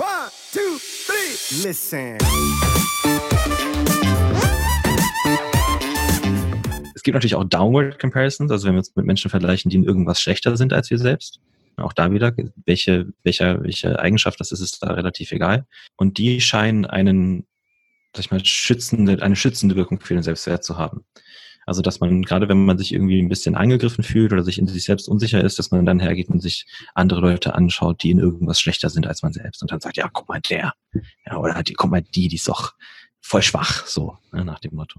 One, two, three. Listen. Es gibt natürlich auch Downward Comparisons, also wenn wir uns mit Menschen vergleichen, die in irgendwas schlechter sind als wir selbst. Auch da wieder, welche, welche, welche Eigenschaft das ist, ist da relativ egal. Und die scheinen einen, sag ich mal, schützende, eine schützende Wirkung für den Selbstwert zu haben. Also, dass man, gerade wenn man sich irgendwie ein bisschen angegriffen fühlt oder sich in sich selbst unsicher ist, dass man dann hergeht und sich andere Leute anschaut, die in irgendwas schlechter sind als man selbst und dann sagt, ja, guck mal, der. Ja, oder guck mal, die, die ist doch voll schwach, so, ne, nach dem Motto.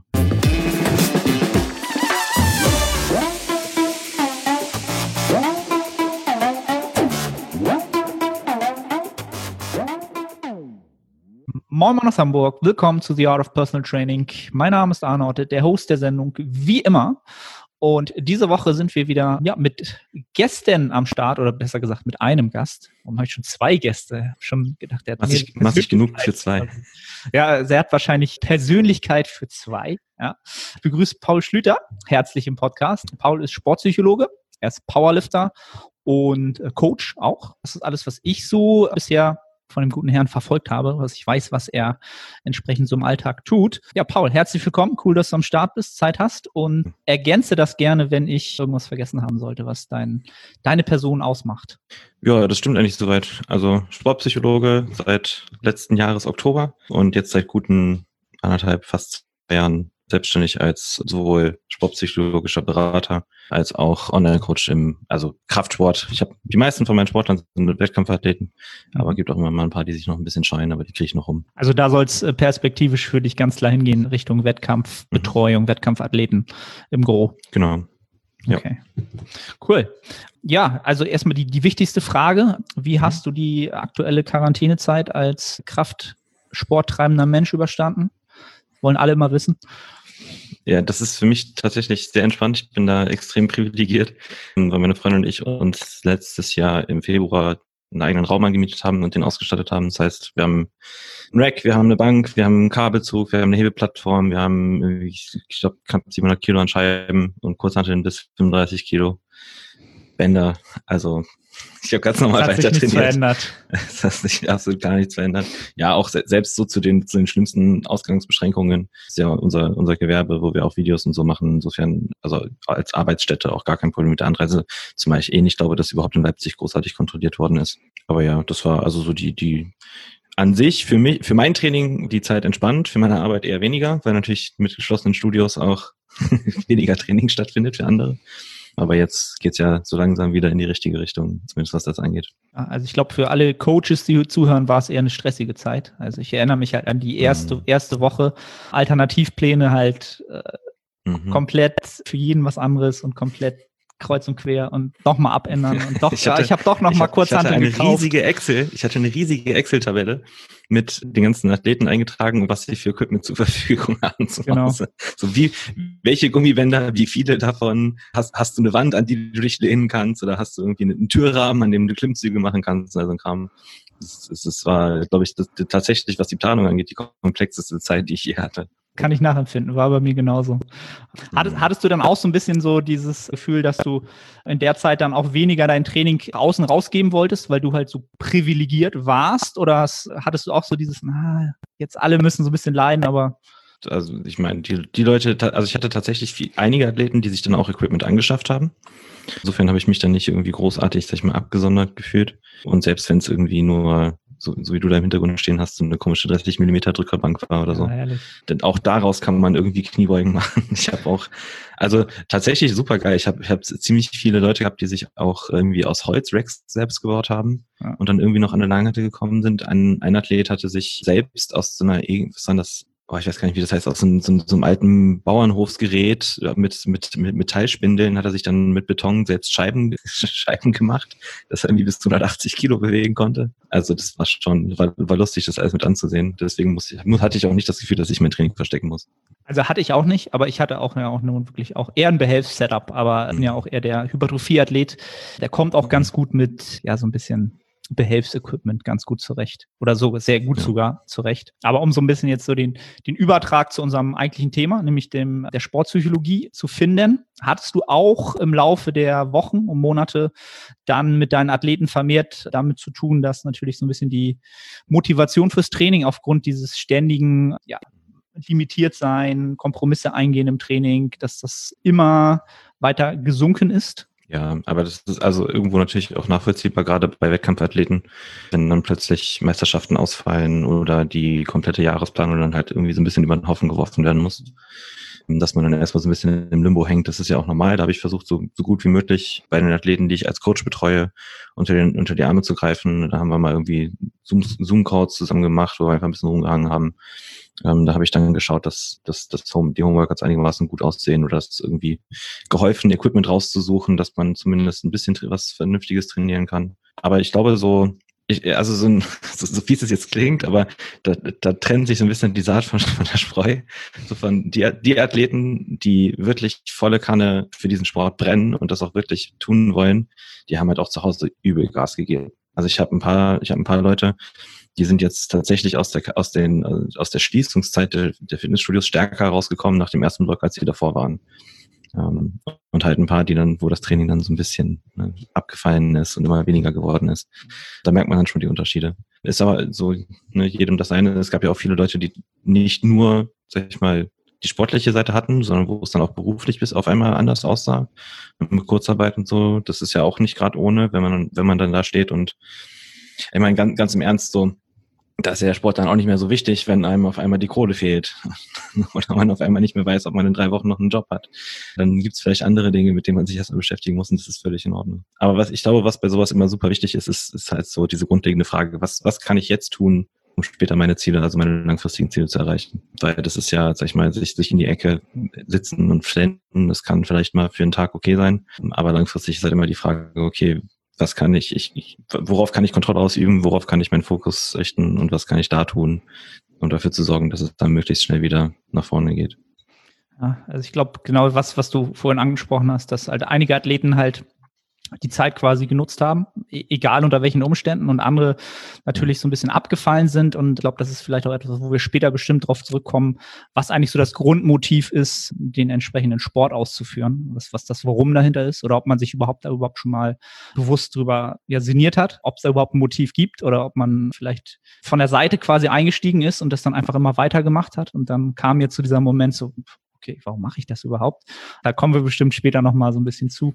Moin Moin aus Hamburg, willkommen zu The Art of Personal Training. Mein Name ist Arnold, der Host der Sendung, wie immer. Und diese Woche sind wir wieder ja, mit Gästen am Start oder besser gesagt mit einem Gast. Warum habe ich schon zwei Gäste? Schon gedacht, der hat mach ich genug für zwei. Ja, er hat wahrscheinlich Persönlichkeit für zwei. Ja. Ich begrüße Paul Schlüter herzlich im Podcast. Paul ist Sportpsychologe, er ist Powerlifter und äh, Coach auch. Das ist alles, was ich so bisher von dem guten Herrn verfolgt habe, was ich weiß, was er entsprechend so im Alltag tut. Ja, Paul, herzlich willkommen. Cool, dass du am Start bist, Zeit hast und ergänze das gerne, wenn ich irgendwas vergessen haben sollte, was dein, deine Person ausmacht. Ja, das stimmt eigentlich soweit. Also Sportpsychologe seit letzten Jahres Oktober und jetzt seit guten anderthalb, fast zwei Jahren selbstständig als sowohl sportpsychologischer Berater als auch Online-Coach im, also Kraftsport. Ich habe die meisten von meinen Sportlern sind Wettkampfathleten, aber gibt auch immer mal ein paar, die sich noch ein bisschen scheuen, aber die kriege ich noch rum. Also da soll es äh, perspektivisch für dich ganz klar hingehen, Richtung Wettkampfbetreuung, mhm. Wettkampfathleten im Gro. Genau. Ja. Okay. Cool. Ja, also erstmal die, die wichtigste Frage. Wie mhm. hast du die aktuelle Quarantänezeit als Kraftsporttreibender Mensch überstanden? Wollen alle mal wissen. Ja, das ist für mich tatsächlich sehr entspannt. Ich bin da extrem privilegiert, weil meine Freundin und ich uns letztes Jahr im Februar einen eigenen Raum angemietet haben und den ausgestattet haben. Das heißt, wir haben ein Rack, wir haben eine Bank, wir haben einen Kabelzug, wir haben eine Hebeplattform, wir haben, ich glaube, knapp 700 Kilo an Scheiben und Kurzhanteln bis 35 Kilo Bänder. Also ich habe ganz normal weiter trainiert. Verändert. Das hat sich absolut gar nichts verändert. Ja, auch se selbst so zu den, zu den schlimmsten Ausgangsbeschränkungen ist ja unser, unser Gewerbe, wo wir auch Videos und so machen. Insofern, also als Arbeitsstätte auch gar kein Problem mit der Anreise, zumal ich eh nicht glaube, dass überhaupt in Leipzig großartig kontrolliert worden ist. Aber ja, das war also so die, die, an sich für mich, für mein Training die Zeit entspannt, für meine Arbeit eher weniger, weil natürlich mit geschlossenen Studios auch weniger Training stattfindet für andere. Aber jetzt geht's ja so langsam wieder in die richtige Richtung, zumindest was das angeht. Also ich glaube, für alle Coaches, die zuhören, war es eher eine stressige Zeit. Also ich erinnere mich halt an die erste, mhm. erste Woche. Alternativpläne halt äh, mhm. komplett für jeden was anderes und komplett kreuz und quer und nochmal abändern und doch, ich, hatte, ja, ich habe doch nochmal kurz ich hatte eine gekauft. riesige Excel, ich hatte eine riesige Excel-Tabelle mit den ganzen Athleten eingetragen, was sie für Equipment zur Verfügung haben. So, genau. so wie, welche Gummibänder, wie viele davon, hast, hast du eine Wand, an die du dich lehnen kannst oder hast du irgendwie einen Türrahmen, an dem du Klimmzüge machen kannst, also ein Kram. Es war, glaube ich, das, tatsächlich, was die Planung angeht, die komplexeste Zeit, die ich je hatte. Kann ich nachempfinden, war bei mir genauso. Hattest, hattest du dann auch so ein bisschen so dieses Gefühl, dass du in der Zeit dann auch weniger dein Training außen rausgeben wolltest, weil du halt so privilegiert warst? Oder hattest du auch so dieses, na, jetzt alle müssen so ein bisschen leiden, aber also ich meine, die, die Leute, also ich hatte tatsächlich viel, einige Athleten, die sich dann auch Equipment angeschafft haben. Insofern habe ich mich dann nicht irgendwie großartig, sag ich mal, abgesondert gefühlt. Und selbst wenn es irgendwie nur so, so wie du da im Hintergrund stehen hast, so eine komische 30 Millimeter Drückerbank war oder so. Ja, Denn auch daraus kann man irgendwie Kniebeugen machen. Ich habe auch, also tatsächlich super geil. Ich habe ich hab ziemlich viele Leute gehabt, die sich auch irgendwie aus Holz Racks selbst gebaut haben ja. und dann irgendwie noch an eine Langhantel gekommen sind. Ein, ein Athlet hatte sich selbst aus so einer, was war das, oh, ich weiß gar nicht, wie das heißt, aus so, so, so einem alten Bauernhofsgerät mit, mit, mit Metallspindeln hat er sich dann mit Beton selbst Scheiben, Scheiben gemacht, dass er irgendwie bis zu 180 Kilo bewegen konnte. Also das war schon, war, war lustig, das alles mit anzusehen. Deswegen muss ich, hatte ich auch nicht das Gefühl, dass ich mein Training verstecken muss. Also hatte ich auch nicht, aber ich hatte auch, ja, auch nun wirklich auch eher ein Behelfs-Setup, aber mhm. ja auch eher der Hypertrophie-Athlet. Der kommt auch ganz gut mit, ja, so ein bisschen Behelfsequipment ganz gut zurecht. Oder so sehr gut Ja. sogar zurecht. Aber um so ein bisschen jetzt so den, den Übertrag zu unserem eigentlichen Thema, nämlich dem der Sportpsychologie zu finden, hattest du auch im Laufe der Wochen und Monate dann mit deinen Athleten vermehrt damit zu tun, dass natürlich so ein bisschen die Motivation fürs Training aufgrund dieses ständigen, ja, limitiert sein, Kompromisse eingehen im Training, dass das immer weiter gesunken ist. Ja, aber das ist also irgendwo natürlich auch nachvollziehbar, gerade bei Wettkampfathleten, wenn dann plötzlich Meisterschaften ausfallen oder die komplette Jahresplanung dann halt irgendwie so ein bisschen über den Haufen geworfen werden muss, dass man dann erstmal so ein bisschen im Limbo hängt. Das ist ja auch normal. Da habe ich versucht, so, so gut wie möglich bei den Athleten, die ich als Coach betreue, unter, den, unter die Arme zu greifen. Da haben wir mal irgendwie Zoom- Zoom-Calls zusammen gemacht, wo wir einfach ein bisschen rumgehangen haben. Ähm, da habe ich dann geschaut, dass, dass, dass Home, die Homeworkouts einigermaßen gut aussehen oder dass irgendwie geholfen, Equipment rauszusuchen, dass man zumindest ein bisschen was Vernünftiges trainieren kann. Aber ich glaube, so, ich, also so, ein, so, so fies es jetzt klingt, aber da, da trennt sich so ein bisschen die Saat von, von der Spreu. So von die, die Athleten, die wirklich volle Kanne für diesen Sport brennen und das auch wirklich tun wollen, die haben halt auch zu Hause übel Gas gegeben. Also ich habe ein paar, ich habe ein paar Leute, die sind jetzt tatsächlich aus der aus den aus der Schließungszeit der, der Fitnessstudios stärker rausgekommen nach dem ersten Block, als sie davor waren. Ähm, und halt ein paar, die dann, wo das Training dann so ein bisschen ne, abgefallen ist und immer weniger geworden ist. Da merkt man dann schon die Unterschiede. Ist aber so, ne, jedem das eine. Es gab ja auch viele Leute, die nicht nur, sag ich mal, die sportliche Seite hatten, sondern wo es dann auch beruflich bis auf einmal anders aussah. Mit Kurzarbeit und so. Das ist ja auch nicht gerade ohne, wenn man, wenn man dann da steht und ich meine, ganz, ganz im Ernst so, da ist ja der Sport dann auch nicht mehr so wichtig, wenn einem auf einmal die Kohle fehlt oder man auf einmal nicht mehr weiß, ob man in drei Wochen noch einen Job hat. Dann gibt's vielleicht andere Dinge, mit denen man sich erstmal beschäftigen muss und das ist völlig in Ordnung. Aber was ich glaube, was bei sowas immer super wichtig ist, ist, ist halt so diese grundlegende Frage, was, was kann ich jetzt tun, um später meine Ziele, also meine langfristigen Ziele zu erreichen. Weil das ist ja, sag ich mal, sich, sich in die Ecke sitzen und flenden, das kann vielleicht mal für einen Tag okay sein, aber langfristig ist halt immer die Frage, okay, was kann ich, ich, worauf kann ich Kontrolle ausüben, worauf kann ich meinen Fokus richten und was kann ich da tun, um dafür zu sorgen, dass es dann möglichst schnell wieder nach vorne geht. Ja, also ich glaube, genau was, was du vorhin angesprochen hast, dass halt einige Athleten halt die Zeit quasi genutzt haben, e- egal unter welchen Umständen und andere natürlich so ein bisschen abgefallen sind und ich glaube, das ist vielleicht auch etwas, wo wir später bestimmt darauf zurückkommen, was eigentlich so das Grundmotiv ist, den entsprechenden Sport auszuführen, was, was das Warum dahinter ist oder ob man sich überhaupt da überhaupt schon mal bewusst drüber ja, sinniert hat, ob es da überhaupt ein Motiv gibt oder ob man vielleicht von der Seite quasi eingestiegen ist und das dann einfach immer weitergemacht hat und dann kam jetzt zu dieser Moment so, okay, warum mache ich das überhaupt? Da kommen wir bestimmt später noch mal so ein bisschen zu.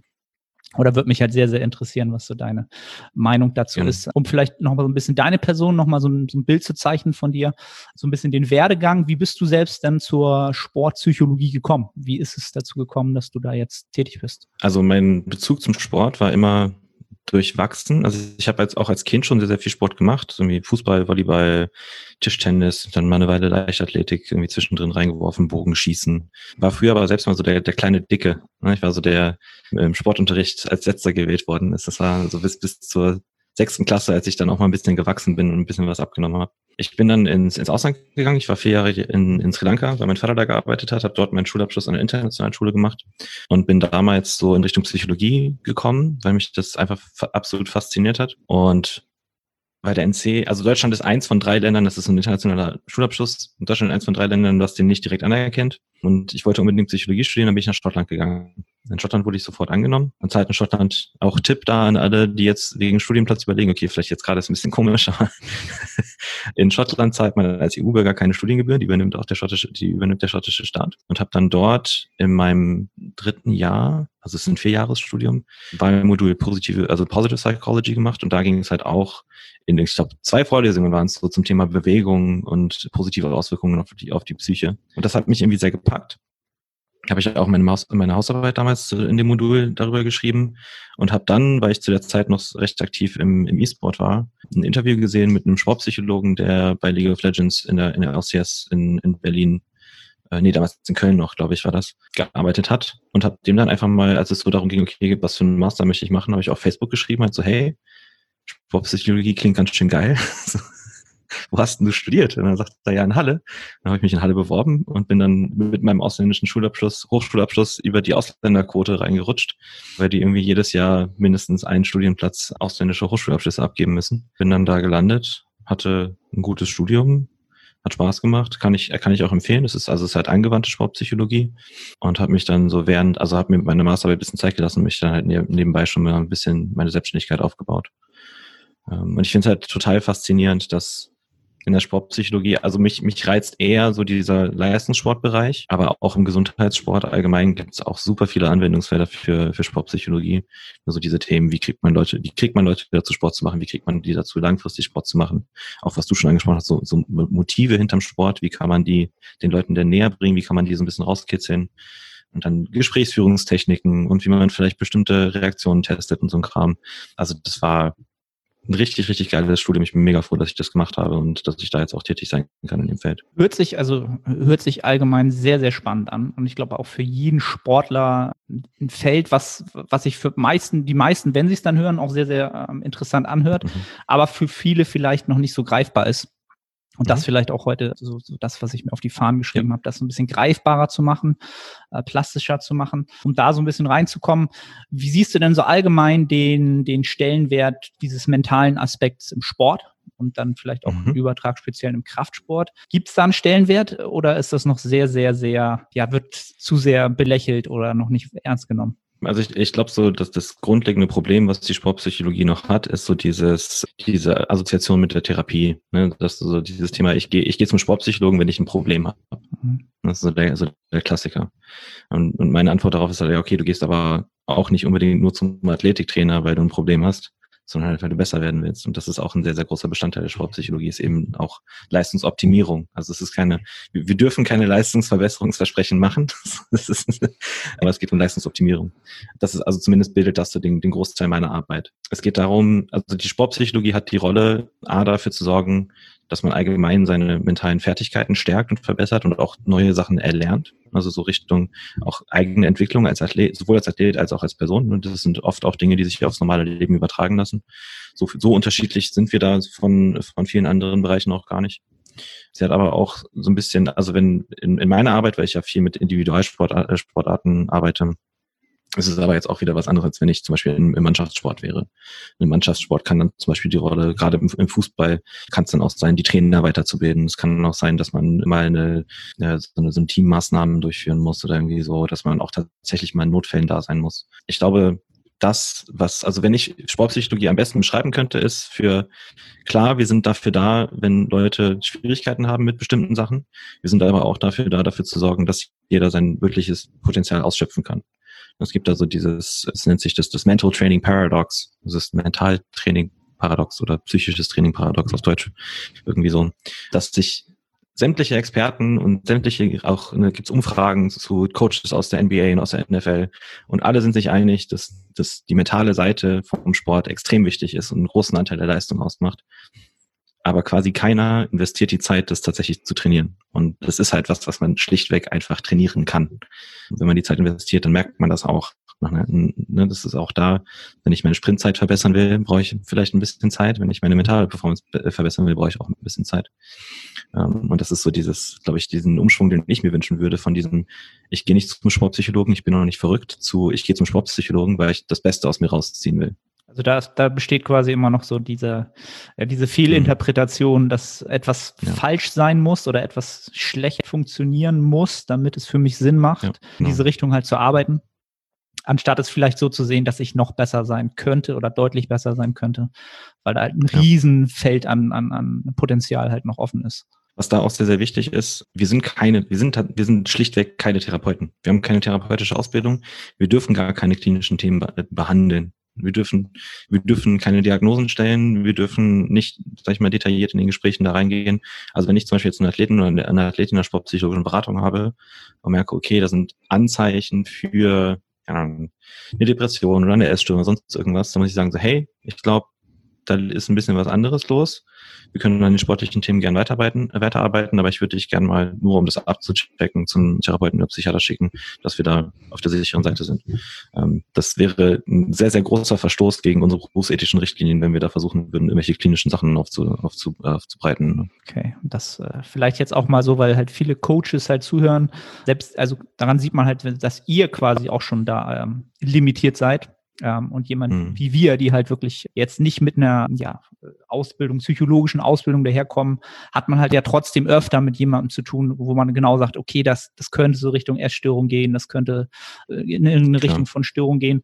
Oder würde mich halt sehr, sehr interessieren, was so deine Meinung dazu Gerne. ist. Um vielleicht noch mal so ein bisschen deine Person, noch mal so ein, so ein Bild zu zeichnen von dir, so ein bisschen den Werdegang. Wie bist du selbst dann zur Sportpsychologie gekommen? Wie ist es dazu gekommen, dass du da jetzt tätig bist? Also mein Bezug zum Sport war immer durchwachsen. Also ich habe jetzt auch als Kind schon sehr, sehr viel Sport gemacht, so wie Fußball, Volleyball, Tischtennis, dann mal eine Weile Leichtathletik irgendwie zwischendrin reingeworfen, Bogenschießen. War früher aber selbst mal so der, der kleine Dicke. ne? Ich war so der im Sportunterricht als Letzter gewählt worden ist. Das war so bis, bis zur sechsten Klasse, als ich dann auch mal ein bisschen gewachsen bin und ein bisschen was abgenommen habe. Ich bin dann ins, ins Ausland gegangen. Ich war vier Jahre in, in Sri Lanka, weil mein Vater da gearbeitet hat, habe dort meinen Schulabschluss an der internationalen Schule gemacht und bin damals so in Richtung Psychologie gekommen, weil mich das einfach fa- absolut fasziniert hat. Und bei der NC, also Deutschland ist eins von drei Ländern, das ist ein internationaler Schulabschluss. Deutschland ist eins von drei Ländern, was den nicht direkt anerkennt. Und ich wollte unbedingt Psychologie studieren, dann bin ich nach Schottland gegangen. In Schottland wurde ich sofort angenommen. Und Zeit in Schottland auch Tipp da an alle, die jetzt wegen Studienplatz überlegen, okay, vielleicht jetzt gerade ist ein bisschen komisch, aber in Schottland zahlt man als EU-Bürger keine Studiengebühren, die übernimmt auch der schottische, die übernimmt der schottische Staat. Und habe dann dort in meinem dritten Jahr, also es ist ein Vierjahresstudium, Modul positive, also Positive Psychology gemacht und da ging es halt auch in, ich glaube, zwei Vorlesungen waren es so zum Thema Bewegung und positive Auswirkungen auf die, auf die Psyche. Und das hat mich irgendwie sehr gepackt. Habe ich auch meine, Maus, meine Hausarbeit damals in dem Modul darüber geschrieben und habe dann, weil ich zu der Zeit noch recht aktiv im, im E-Sport war, ein Interview gesehen mit einem Sportpsychologen, der bei League of Legends in der, in der LCS in, in Berlin äh, nee, damals in Köln noch, glaube ich, war das, gearbeitet hat und habe dem dann einfach mal, als es so darum ging, okay, was für einen Master möchte ich machen, habe ich auf Facebook geschrieben, halt so, hey, Sportpsychologie klingt ganz schön geil. Wo hast denn du studiert? Und dann sagt er, ja, in Halle. Dann habe ich mich in Halle beworben und bin dann mit meinem ausländischen Schulabschluss, Hochschulabschluss über die Ausländerquote reingerutscht, weil die irgendwie jedes Jahr mindestens einen Studienplatz ausländische Hochschulabschlüsse abgeben müssen. Bin dann da gelandet, hatte ein gutes Studium, hat Spaß gemacht, kann ich, kann ich auch empfehlen. Es ist also es ist halt angewandte Sportpsychologie und habe mich dann so während, also habe mir meine Masterarbeit ein bisschen Zeit gelassen, mich dann halt nebenbei schon mal ein bisschen meine Selbstständigkeit aufgebaut. Ähm, und ich finde es halt total faszinierend, dass in der Sportpsychologie. Also mich, mich reizt eher so dieser Leistungssportbereich, aber auch im Gesundheitssport allgemein gibt es auch super viele Anwendungsfelder für, für Sportpsychologie. Also diese Themen, wie kriegt man Leute, wie kriegt man Leute dazu Sport zu machen, wie kriegt man die dazu langfristig Sport zu machen. Auch was du schon angesprochen hast, so, so Motive hinterm Sport, wie kann man die den Leuten denn näher bringen, wie kann man die so ein bisschen rauskitzeln und dann Gesprächsführungstechniken und wie man vielleicht bestimmte Reaktionen testet und so ein Kram. Also das war ein richtig, richtig geiles Studium. Ich bin mega froh, dass ich das gemacht habe und dass ich da jetzt auch tätig sein kann in dem Feld. Hört sich, also hört sich allgemein sehr, sehr spannend an. Und ich glaube auch für jeden Sportler ein Feld, was, was sich für meisten, die meisten, wenn sie es dann hören, auch sehr, sehr ähm, interessant anhört, mhm. aber für viele vielleicht noch nicht so greifbar ist. Und das mhm. vielleicht auch heute, so, so das, was ich mir auf die Fahnen geschrieben ja. habe, das so ein bisschen greifbarer zu machen, äh, plastischer zu machen, um da so ein bisschen reinzukommen. Wie siehst du denn so allgemein den, den Stellenwert dieses mentalen Aspekts im Sport und dann vielleicht auch mhm. im Übertrag speziell im Kraftsport? Gibt es da einen Stellenwert oder ist das noch sehr, sehr, sehr, ja, wird zu sehr belächelt oder noch nicht ernst genommen? Also ich, ich glaube so, dass das grundlegende Problem, was die Sportpsychologie noch hat, ist so dieses, diese Assoziation mit der Therapie. Ne? Dass so dieses Thema, ich gehe ich geh zum Sportpsychologen, wenn ich ein Problem habe. Mhm. Das ist so der, so der Klassiker. Und, und meine Antwort darauf ist halt, ja, okay, du gehst aber auch nicht unbedingt nur zum Athletiktrainer, weil du ein Problem hast, sondern halt, weil du besser werden willst. Und das ist auch ein sehr, sehr großer Bestandteil der Sportpsychologie, ist eben auch Leistungsoptimierung. Also es ist keine, wir dürfen keine Leistungsverbesserungsversprechen machen, ist, aber es geht um Leistungsoptimierung. Das ist also zumindest bildet das so den, den Großteil meiner Arbeit. Es geht darum, also die Sportpsychologie hat die Rolle, A, dafür zu sorgen, dass man allgemein seine mentalen Fertigkeiten stärkt und verbessert und auch neue Sachen erlernt. Also so Richtung auch eigene Entwicklung als Athlet, sowohl als Athlet als auch als Person. Und das sind oft auch Dinge, die sich aufs normale Leben übertragen lassen. So, so unterschiedlich sind wir da von, von vielen anderen Bereichen auch gar nicht. Sie hat aber auch so ein bisschen, also wenn in, in meiner Arbeit, weil ich ja viel mit Individualsportarten arbeite, es ist aber jetzt auch wieder was anderes, als wenn ich zum Beispiel im, Mannschaftssport wäre. Im Mannschaftssport kann dann zum Beispiel die Rolle, gerade im, Fußball, kann es dann auch sein, die Trainer weiterzubilden. Es kann auch sein, dass man immer eine, eine, so eine, so eine Teammaßnahmen durchführen muss oder irgendwie so, dass man auch tatsächlich mal in Notfällen da sein muss. Ich glaube, das, was, also wenn ich Sportpsychologie am besten beschreiben könnte, ist für, klar, wir sind dafür da, wenn Leute Schwierigkeiten haben mit bestimmten Sachen. Wir sind aber auch dafür da, dafür zu sorgen, dass jeder sein wirkliches Potenzial ausschöpfen kann. Es gibt also dieses, es nennt sich das, das Mental Training Paradox. Das ist Mentaltraining Paradox oder psychisches Training Paradox auf Deutsch. Irgendwie so, dass sich sämtliche Experten und sämtliche auch ne, gibt es Umfragen zu Coaches aus der NBA und aus der NFL und alle sind sich einig, dass, dass die mentale Seite vom Sport extrem wichtig ist und einen großen Anteil der Leistung ausmacht aber quasi keiner investiert die Zeit, das tatsächlich zu trainieren. Und das ist halt was, was man schlichtweg einfach trainieren kann. Wenn man die Zeit investiert, dann merkt man das auch. Ne, das ist auch da, wenn ich meine Sprintzeit verbessern will, brauche ich vielleicht ein bisschen Zeit. Wenn ich meine mentale Performance verbessern will, brauche ich auch ein bisschen Zeit. Ähm, und das ist so dieses, glaube ich, diesen Umschwung, den ich mir wünschen würde, von diesem, ich gehe nicht zum Sportpsychologen, ich bin noch nicht verrückt, zu ich gehe zum Sportpsychologen, weil ich das Beste aus mir rausziehen will. Also da, ist, da besteht quasi immer noch so diese, ja, diese Fehlinterpretation, mhm. dass etwas ja. falsch sein muss oder etwas schlecht funktionieren muss, damit es für mich Sinn macht, ja, genau. in diese Richtung halt zu arbeiten. Anstatt es vielleicht so zu sehen, dass ich noch besser sein könnte oder deutlich besser sein könnte, weil da halt ein Riesenfeld an, an, an Potenzial halt noch offen ist. Was da auch sehr, sehr wichtig ist, wir sind keine, wir sind, wir sind schlichtweg keine Therapeuten. Wir haben keine therapeutische Ausbildung. Wir dürfen gar keine klinischen Themen behandeln. Wir dürfen, wir dürfen keine Diagnosen stellen, wir dürfen nicht, sag ich mal, detailliert in den Gesprächen da reingehen. Also wenn ich zum Beispiel jetzt einen Athleten oder eine Athletin in der sportpsychologischen Beratung habe und merke, okay, da sind Anzeichen für ja, eine Depression oder eine Essstörung oder sonst irgendwas, dann muss ich sagen so, hey, ich glaube, da ist ein bisschen was anderes los. Wir können an den sportlichen Themen gern weiterarbeiten, weiterarbeiten, aber ich würde dich gern mal, nur um das abzuchecken, zum Therapeuten oder Psychiater schicken, dass wir da auf der sicheren Seite sind. Ähm, das wäre ein sehr, sehr großer Verstoß gegen unsere berufsethischen Richtlinien, wenn wir da versuchen würden, irgendwelche klinischen Sachen aufzu, aufzu, äh, aufzubreiten. Okay, das äh, vielleicht jetzt auch mal so, weil halt viele Coaches halt zuhören. Selbst, also daran sieht man halt, dass ihr quasi auch schon da ähm, limitiert seid ähm, und jemand mhm. wie wir, die halt wirklich jetzt nicht mit einer ja, Ausbildung, psychologischen Ausbildung daherkommen, hat man halt ja trotzdem öfter mit jemandem zu tun, wo man genau sagt, okay, das, das könnte so Richtung Essstörung gehen, das könnte äh, in eine Richtung von Störung gehen.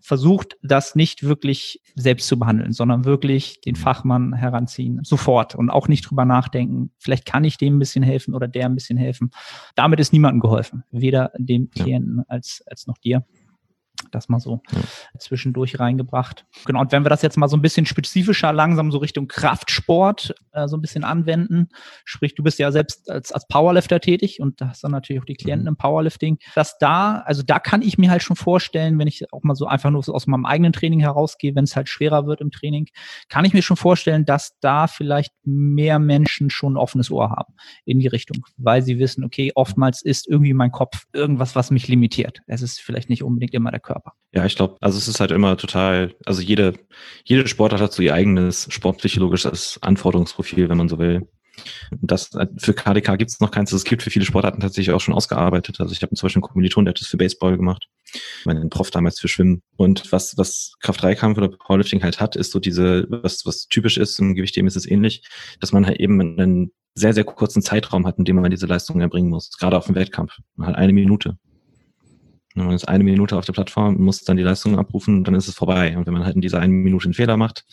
Versucht das nicht wirklich selbst zu behandeln, sondern wirklich den mhm. Fachmann heranziehen, sofort und auch nicht drüber nachdenken, vielleicht kann ich dem ein bisschen helfen oder der ein bisschen helfen. Damit ist niemandem geholfen, weder dem Klienten als, als noch dir. Das mal so ja. zwischendurch reingebracht. Genau, und wenn wir das jetzt mal so ein bisschen spezifischer langsam so Richtung Kraftsport äh, so ein bisschen anwenden, sprich, du bist ja selbst als, als Powerlifter tätig und da hast dann natürlich auch die Klienten mhm. im Powerlifting, dass da, also da kann ich mir halt schon vorstellen, wenn ich auch mal so einfach nur aus meinem eigenen Training herausgehe, wenn es halt schwerer wird im Training, kann ich mir schon vorstellen, dass da vielleicht mehr Menschen schon ein offenes Ohr haben in die Richtung, weil sie wissen, okay, oftmals ist irgendwie mein Kopf irgendwas, was mich limitiert. Es ist vielleicht nicht unbedingt immer der Körper. Ja, ich glaube, also es ist halt immer total, also jede, jede Sportart hat so ihr eigenes sportpsychologisches Anforderungsprofil, wenn man so will. Das für KDK gibt es noch keins. Es gibt für viele Sportarten tatsächlich auch schon ausgearbeitet. Also ich habe zum Beispiel einen Kommiliton, der hat das für Baseball gemacht, meinen Prof damals für Schwimmen. Und was was Kraft-3-Kampf oder Powerlifting halt hat, ist so diese, was was typisch ist im Gewichtheben ist es ähnlich, dass man halt eben einen sehr sehr kurzen Zeitraum hat, in dem man diese Leistung erbringen muss. Gerade auf dem Wettkampf, hat eine Minute. Man ist eine Minute auf der Plattform, muss dann die Leistung abrufen, dann ist es vorbei. Und wenn man halt in dieser einen Minute einen Fehler macht,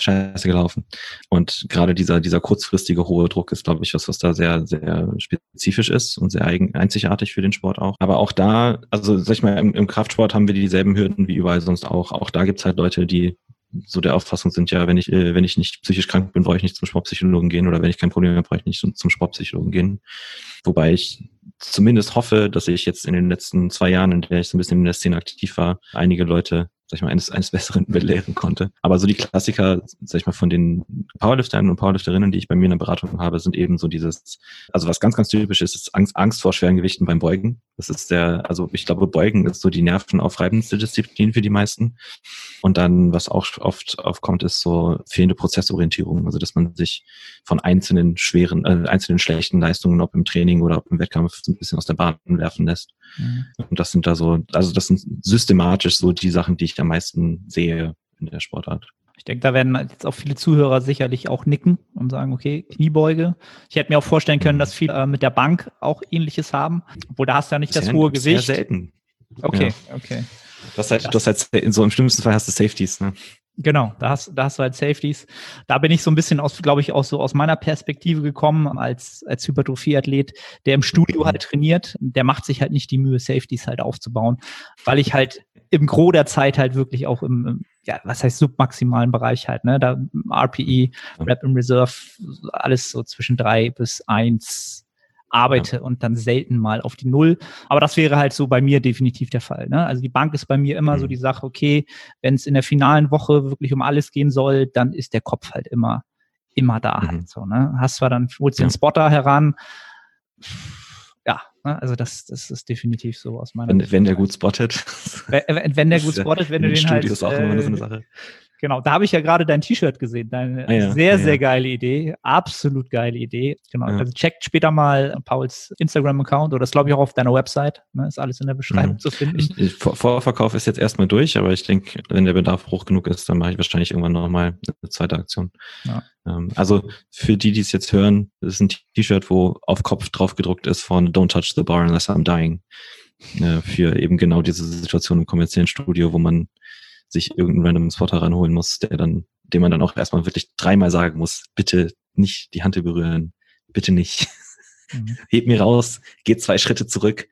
scheiße gelaufen. Und gerade dieser, dieser kurzfristige hohe Druck ist, glaube ich, was, was da sehr, sehr spezifisch ist und sehr eigen, einzigartig für den Sport auch. Aber auch da, also sag ich mal, im, im Kraftsport haben wir dieselben Hürden wie überall sonst auch. Auch da gibt's halt Leute, die so der Auffassung sind, ja, wenn ich, äh, wenn ich nicht psychisch krank bin, brauche ich nicht zum Sportpsychologen gehen oder wenn ich kein Problem habe, brauche ich nicht zum, zum Sportpsychologen gehen. Wobei ich zumindest hoffe, dass ich jetzt in den letzten zwei Jahren, in der ich so ein bisschen in der Szene aktiv war, einige Leute sag ich mal, eines, eines Besseren belehren konnte. Aber so die Klassiker, sag ich mal, von den Powerliftern und Powerlifterinnen, die ich bei mir in der Beratung habe, sind eben so dieses, also was ganz, ganz typisch ist, ist Angst, Angst vor schweren Gewichten beim Beugen. Das ist der, also ich glaube, Beugen ist so die nervenaufreibendste Disziplin für die meisten. Und dann, was auch oft aufkommt, ist so fehlende Prozessorientierung. Also, dass man sich von einzelnen schweren, äh, einzelnen schlechten Leistungen, ob im Training oder ob im Wettkampf, so ein bisschen aus der Bahn werfen lässt. Mhm. Und das sind da so, also das sind systematisch so die Sachen, die ich am meisten sehe in der Sportart. Ich denke, da werden jetzt auch viele Zuhörer sicherlich auch nicken und sagen, okay, Kniebeuge. Ich hätte mir auch vorstellen können, dass viele äh, mit der Bank auch ähnliches haben, obwohl da hast du ja nicht das, das hohe Gewicht. Sehr selten. Okay, ja. okay. Das halt, das halt, so im schlimmsten Fall hast du Safeties, ne? Genau, da hast, da hast du halt Safeties. Da bin ich so ein bisschen aus, glaube ich, auch so aus meiner Perspektive gekommen, als, als Hypertrophie-Athlet, der im Studio halt trainiert, der macht sich halt nicht die Mühe, Safeties halt aufzubauen, weil ich halt im Gros der Zeit halt wirklich auch im, ja, was heißt submaximalen Bereich halt, ne? Da RPE, Rap in Reserve, alles so zwischen drei bis eins arbeite ja. und dann selten mal auf die Null. Aber das wäre halt so bei mir definitiv der Fall. Ne? Also die Bank ist bei mir immer mhm. so die Sache, okay, wenn es in der finalen Woche wirklich um alles gehen soll, dann ist der Kopf halt immer, immer da mhm. halt so. Ne? Hast zwar dann, holst ja. den Spotter heran, ja, ne? also das, das ist definitiv so aus meiner Wenn, wenn der gut spottet. Wenn, wenn der gut spottet, wenn du den halt, ist auch immer so eine äh, Sache. Genau, da habe ich ja gerade dein T-Shirt gesehen. Deine ah, ja, sehr, ja. sehr geile Idee. Absolut geile Idee. Genau. Ja. Also checkt später mal Pauls Instagram-Account oder das glaube ich auch auf deiner Website. Ne? Ist alles in der Beschreibung mhm. zu finden. Ich, ich, Vorverkauf ist jetzt erstmal durch, aber ich denke, wenn der Bedarf hoch genug ist, dann mache ich wahrscheinlich irgendwann nochmal eine zweite Aktion. Ähm, also für die, die es jetzt hören, das ist ein T-Shirt, wo auf Kopf drauf gedruckt ist von Don't touch the bar unless I'm dying. Äh, für eben genau diese Situation im kommerziellen Studio, wo man sich irgendeinen random Spotter ranholen muss, der dann, dem man dann auch erstmal wirklich dreimal sagen muss, bitte nicht die Hand berühren, bitte nicht. Mhm. Heb mir raus, geh zwei Schritte zurück,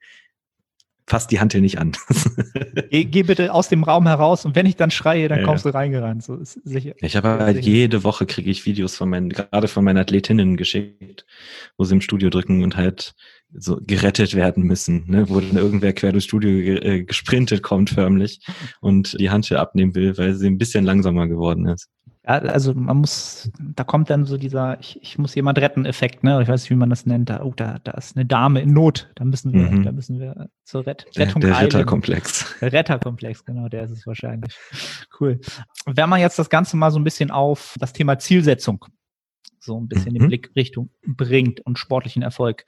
fass die Hand hier nicht an. geh, geh, bitte aus dem Raum heraus und wenn ich dann schreie, dann ja, kommst du reingerannt. So ist sicher. Ich habe halt jede Woche kriege ich Videos von meinen, gerade von meinen Athletinnen geschickt, wo sie im Studio drücken und halt so gerettet werden müssen, ne? wo dann irgendwer quer durchs Studio äh, gesprintet kommt förmlich und die Hand hier abnehmen will, weil sie ein bisschen langsamer geworden ist. Ja, also man muss, da kommt dann so dieser, ich, ich muss jemand retten Effekt, ne? Ich weiß nicht, wie man das nennt. Da, oh, da, da ist eine Dame in Not. Da müssen wir, Mhm. da müssen wir zur Rett Der, Rettung der eilen. Ritterkomplex. Der Retterkomplex, genau, der ist es wahrscheinlich. Cool. Wenn man jetzt das Ganze mal so ein bisschen auf das Thema Zielsetzung so ein bisschen in Mhm. Blickrichtung bringt und sportlichen Erfolg.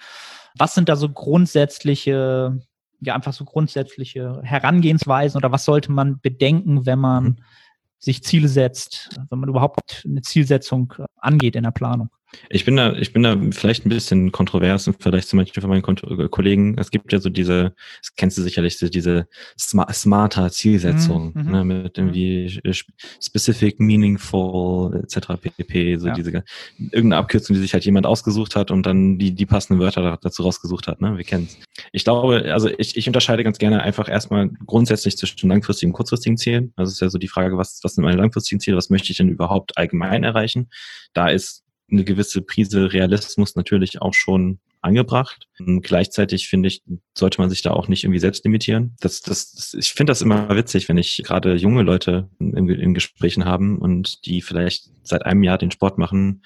Was sind da so grundsätzliche, ja, einfach so grundsätzliche Herangehensweisen oder was sollte man bedenken, wenn man Mhm. sich Ziele setzt, wenn man überhaupt eine Zielsetzung äh, angeht in der Planung? Ich bin da, ich bin da vielleicht ein bisschen kontrovers im Vergleich zu manchen von meinen Kont äh, Kollegen. Es gibt ja so diese, das kennst du sicherlich, diese sma smarter Zielsetzung, Mhm, mhm. ne, mit irgendwie äh, sp- specific, meaningful, etc. pp. So Ja. diese ge- irgendeine Abkürzung, die sich halt jemand ausgesucht hat und dann die, die passenden Wörter da- dazu rausgesucht hat, ne? Wir kennen's. Ich glaube, also ich, ich unterscheide ganz gerne einfach erstmal grundsätzlich zwischen langfristigen und kurzfristigen Zielen. Also es ist ja so die Frage, was, was sind meine langfristigen Ziele, was möchte ich denn überhaupt allgemein erreichen? Da ist eine gewisse Prise Realismus natürlich auch schon angebracht. Und gleichzeitig finde ich, sollte man sich da auch nicht irgendwie selbst limitieren. Das, das, ich finde das immer witzig, wenn ich gerade junge Leute in, in Gesprächen haben und die vielleicht seit einem Jahr den Sport machen,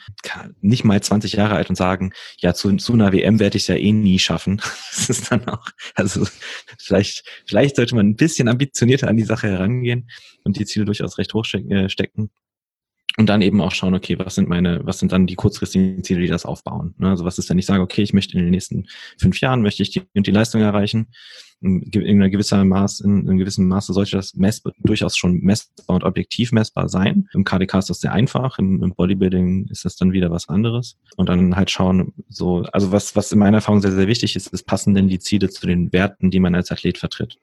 nicht mal 20 Jahre alt und sagen, ja, zu, zu einer WM werde ich es ja eh nie schaffen. Das ist dann auch, also vielleicht, vielleicht sollte man ein bisschen ambitionierter an die Sache herangehen und die Ziele durchaus recht hoch stecken. Und dann eben auch schauen, okay, was sind meine, was sind dann die kurzfristigen Ziele, die das aufbauen? Ne? Also was ist, wenn ich sage, okay, ich möchte in den nächsten fünf Jahren möchte ich die und die Leistung erreichen. In in einer gewisser Maß, in, in einem gewissen Maße sollte das mess, durchaus schon messbar und objektiv messbar sein. Im KDK ist das sehr einfach, im, im Bodybuilding ist das dann wieder was anderes. Und dann halt schauen, so, also was, was in meiner Erfahrung sehr, sehr wichtig ist, ist, passen denn die Ziele zu den Werten, die man als Athlet vertritt.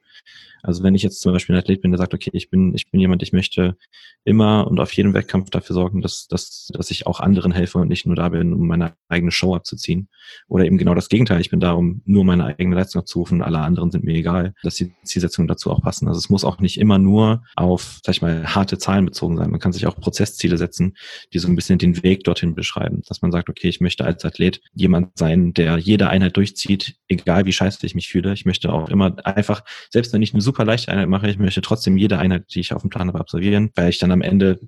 Also wenn ich jetzt zum Beispiel ein Athlet bin, der sagt, okay, ich bin, ich bin jemand, ich möchte immer und auf jedem Wettkampf dafür sorgen, dass, dass, dass ich auch anderen helfe und nicht nur da bin, um meine eigene Show abzuziehen. Oder eben genau das Gegenteil, ich bin da, um nur meine eigene Leistung abzurufen, alle anderen sind mir egal, dass die Zielsetzungen dazu auch passen. Also es muss auch nicht immer nur auf, sag ich mal, harte Zahlen bezogen sein. Man kann sich auch Prozessziele setzen, die so ein bisschen den Weg dorthin beschreiben, dass man sagt, okay, ich möchte als Athlet jemand sein, der jede Einheit durchzieht, egal wie scheiße ich mich fühle. Ich möchte auch immer einfach, selbst wenn ich eine super leichte Einheit mache, ich möchte trotzdem jede Einheit, die ich auf dem Plan habe, absolvieren, weil ich dann am Ende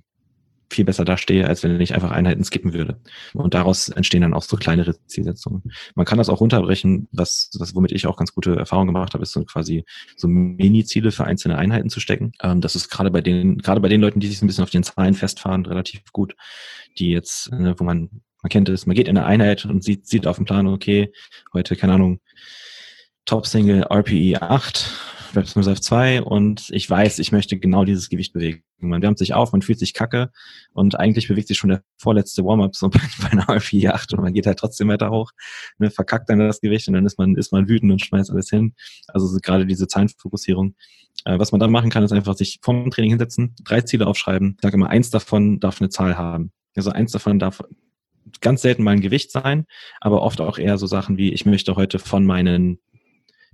viel besser dastehe, als wenn ich einfach Einheiten skippen würde. Und daraus entstehen dann auch so kleinere Zielsetzungen. Man kann das auch runterbrechen, was, was womit ich auch ganz gute Erfahrungen gemacht habe, ist so quasi so Mini-Ziele für einzelne Einheiten zu stecken. Ähm, das ist gerade bei den, gerade bei den Leuten, die sich ein bisschen auf den Zahlen festfahren, relativ gut, die jetzt, äh, wo man, man kennt es, man geht in eine Einheit und sieht, sieht auf dem Plan, okay, heute, keine Ahnung, Top Single RPE 8, Reps Reserve 2 und ich weiß, ich möchte genau dieses Gewicht bewegen. Man wärmt sich auf, man fühlt sich kacke und eigentlich bewegt sich schon der vorletzte Warm-up so bei, bei einer RPE 8 und man geht halt trotzdem weiter hoch, ne, verkackt dann das Gewicht und dann ist man, ist man wütend und schmeißt alles hin. Also so gerade diese Zahlenfokussierung. Äh, was man dann machen kann, ist einfach sich vom Training hinsetzen, drei Ziele aufschreiben. Ich sage immer, eins davon darf eine Zahl haben. Also eins davon darf ganz selten mal ein Gewicht sein, aber oft auch eher so Sachen wie, ich möchte heute von meinen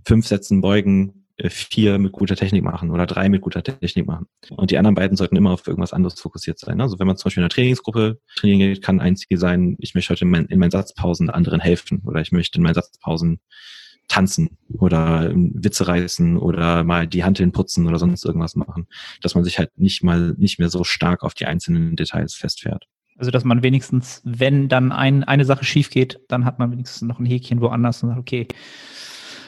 fünf Sätzen beugen, vier mit guter Technik machen oder drei mit guter Technik machen. Und die anderen beiden sollten immer auf irgendwas anderes fokussiert sein. Also wenn man zum Beispiel in einer Trainingsgruppe trainieren geht, kann ein Ziel sein, ich möchte heute in, mein, in meinen Satzpausen anderen helfen oder ich möchte in meinen Satzpausen tanzen oder ähm, Witze reißen oder mal die Hanteln putzen oder sonst irgendwas machen, dass man sich halt nicht mal nicht mehr so stark auf die einzelnen Details festfährt. Also, dass man wenigstens, wenn dann ein, eine Sache schief geht, dann hat man wenigstens noch ein Häkchen woanders und sagt, okay,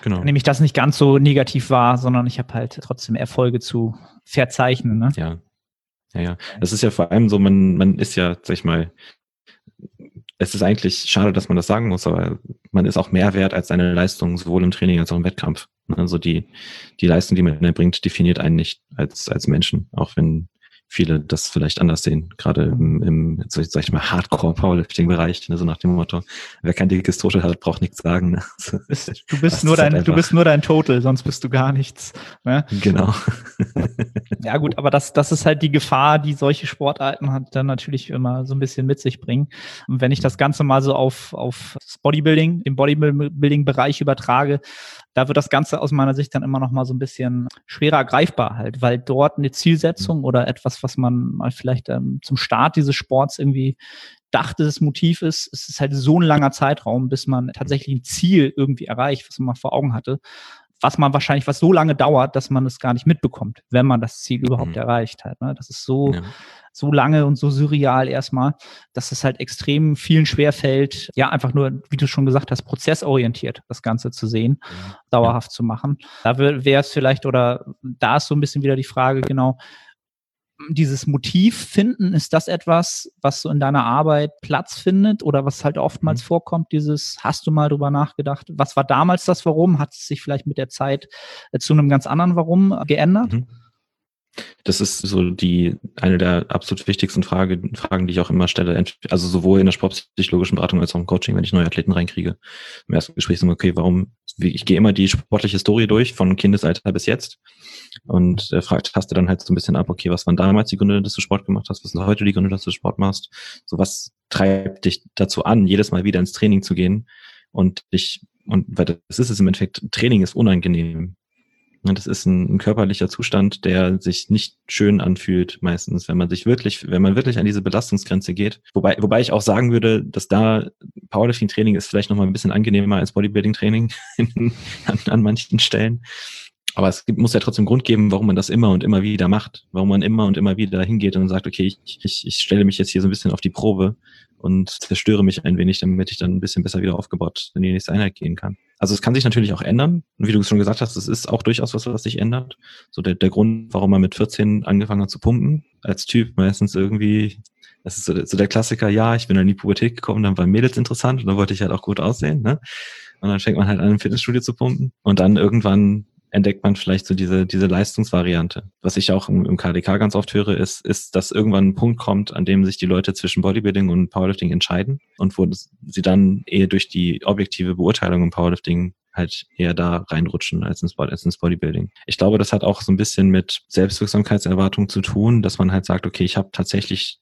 Genau. nehme ich das nicht ganz so negativ wahr, sondern ich habe halt trotzdem Erfolge zu verzeichnen. Ne? Ja. Ja, ja. Das ist ja vor allem so, man, man ist ja, sag ich mal, es ist eigentlich schade, dass man das sagen muss, aber man ist auch mehr wert als seine Leistung, sowohl im Training als auch im Wettkampf. Also die, die Leistung, die man erbringt, definiert einen nicht als, als Menschen, auch wenn viele das vielleicht anders sehen, gerade im, im sag ich- mal, Hardcore-Powerlifting-Bereich, ne, so nach dem Motto, wer kein dickes Total hat, braucht nichts sagen. Ne? Du bist, du nur halt dein, du einfach- bist nur dein Total, sonst bist du gar nichts. Ne? Genau. Ja gut, aber das, das ist halt die Gefahr, die solche Sportarten halt dann natürlich immer so ein bisschen mit sich bringen. Und wenn ich das Ganze mal so auf, auf das Bodybuilding, den Bodybuilding-Bereich übertrage, da wird das Ganze aus meiner Sicht dann immer noch mal so ein bisschen schwerer greifbar halt, weil dort eine Zielsetzung oder etwas, was man mal vielleicht ähm, zum Start dieses Sports irgendwie dachte, das Motiv ist, es ist halt so ein langer Zeitraum, bis man tatsächlich ein Ziel irgendwie erreicht, was man mal vor Augen hatte was man wahrscheinlich, was so lange dauert, dass man es gar nicht mitbekommt, wenn man das Ziel überhaupt mhm. erreicht hat. Ne? Das ist so, ja. so lange und so surreal erstmal, dass es halt extrem vielen schwerfällt, ja, einfach nur, wie du schon gesagt hast, prozessorientiert das Ganze zu sehen, mhm. dauerhaft ja. zu machen. Da wäre es vielleicht, oder da ist so ein bisschen wieder die Frage, genau, dieses Motiv finden, ist das etwas, was so in deiner Arbeit Platz findet oder was halt oftmals mhm. vorkommt, dieses, hast du mal drüber nachgedacht, was war damals das Warum? Hat es sich vielleicht mit der Zeit äh, zu einem ganz anderen Warum äh, geändert? Mhm. Das ist so die eine der absolut wichtigsten Frage, Fragen, die ich auch immer stelle. Also sowohl in der sportpsychologischen Beratung als auch im Coaching, wenn ich neue Athleten reinkriege. Im ersten Gespräch ist immer, okay, warum? Ich gehe immer die sportliche Story durch, von Kindesalter bis jetzt. Und äh, fragt, hast du dann halt so ein bisschen ab, okay, was waren damals die Gründe, dass du Sport gemacht hast? Was sind heute die Gründe, dass du Sport machst? So was treibt dich dazu an, jedes Mal wieder ins Training zu gehen? Und dich, und weil das ist es im Endeffekt, Training ist unangenehm das ist ein, ein, körperlicher Zustand, der sich nicht schön anfühlt meistens, wenn man sich wirklich, wenn man wirklich an diese Belastungsgrenze geht. Wobei, wobei ich auch sagen würde, dass da Powerlifting-Training ist vielleicht nochmal ein bisschen angenehmer als Bodybuilding-Training an, an manchen Stellen. Aber es gibt, muss ja trotzdem Grund geben, warum man das immer und immer wieder macht, warum man immer und immer wieder hingeht und sagt, okay, ich, ich, ich stelle mich jetzt hier so ein bisschen auf die Probe und zerstöre mich ein wenig, damit ich dann ein bisschen besser wieder aufgebaut in die nächste Einheit gehen kann. Also es kann sich natürlich auch ändern. Und wie du schon gesagt hast, es ist auch durchaus was, was sich ändert. So der, der Grund, warum man mit 14 angefangen hat zu pumpen, als Typ meistens irgendwie, das ist so, so der Klassiker, ja, ich bin in die Pubertät gekommen, dann waren Mädels interessant und dann wollte ich halt auch gut aussehen, ne? Und dann fängt man halt an, im Fitnessstudio zu pumpen. Und dann irgendwann entdeckt man vielleicht so diese, diese Leistungsvariante. Was ich auch im, im KDK ganz oft höre, ist, ist, dass irgendwann ein Punkt kommt, an dem sich die Leute zwischen Bodybuilding und Powerlifting entscheiden und wo das, sie dann eher durch die objektive Beurteilung im Powerlifting halt eher da reinrutschen als ins, als ins Bodybuilding. Ich glaube, das hat auch so ein bisschen mit Selbstwirksamkeitserwartung zu tun, dass man halt sagt, okay, ich habe tatsächlich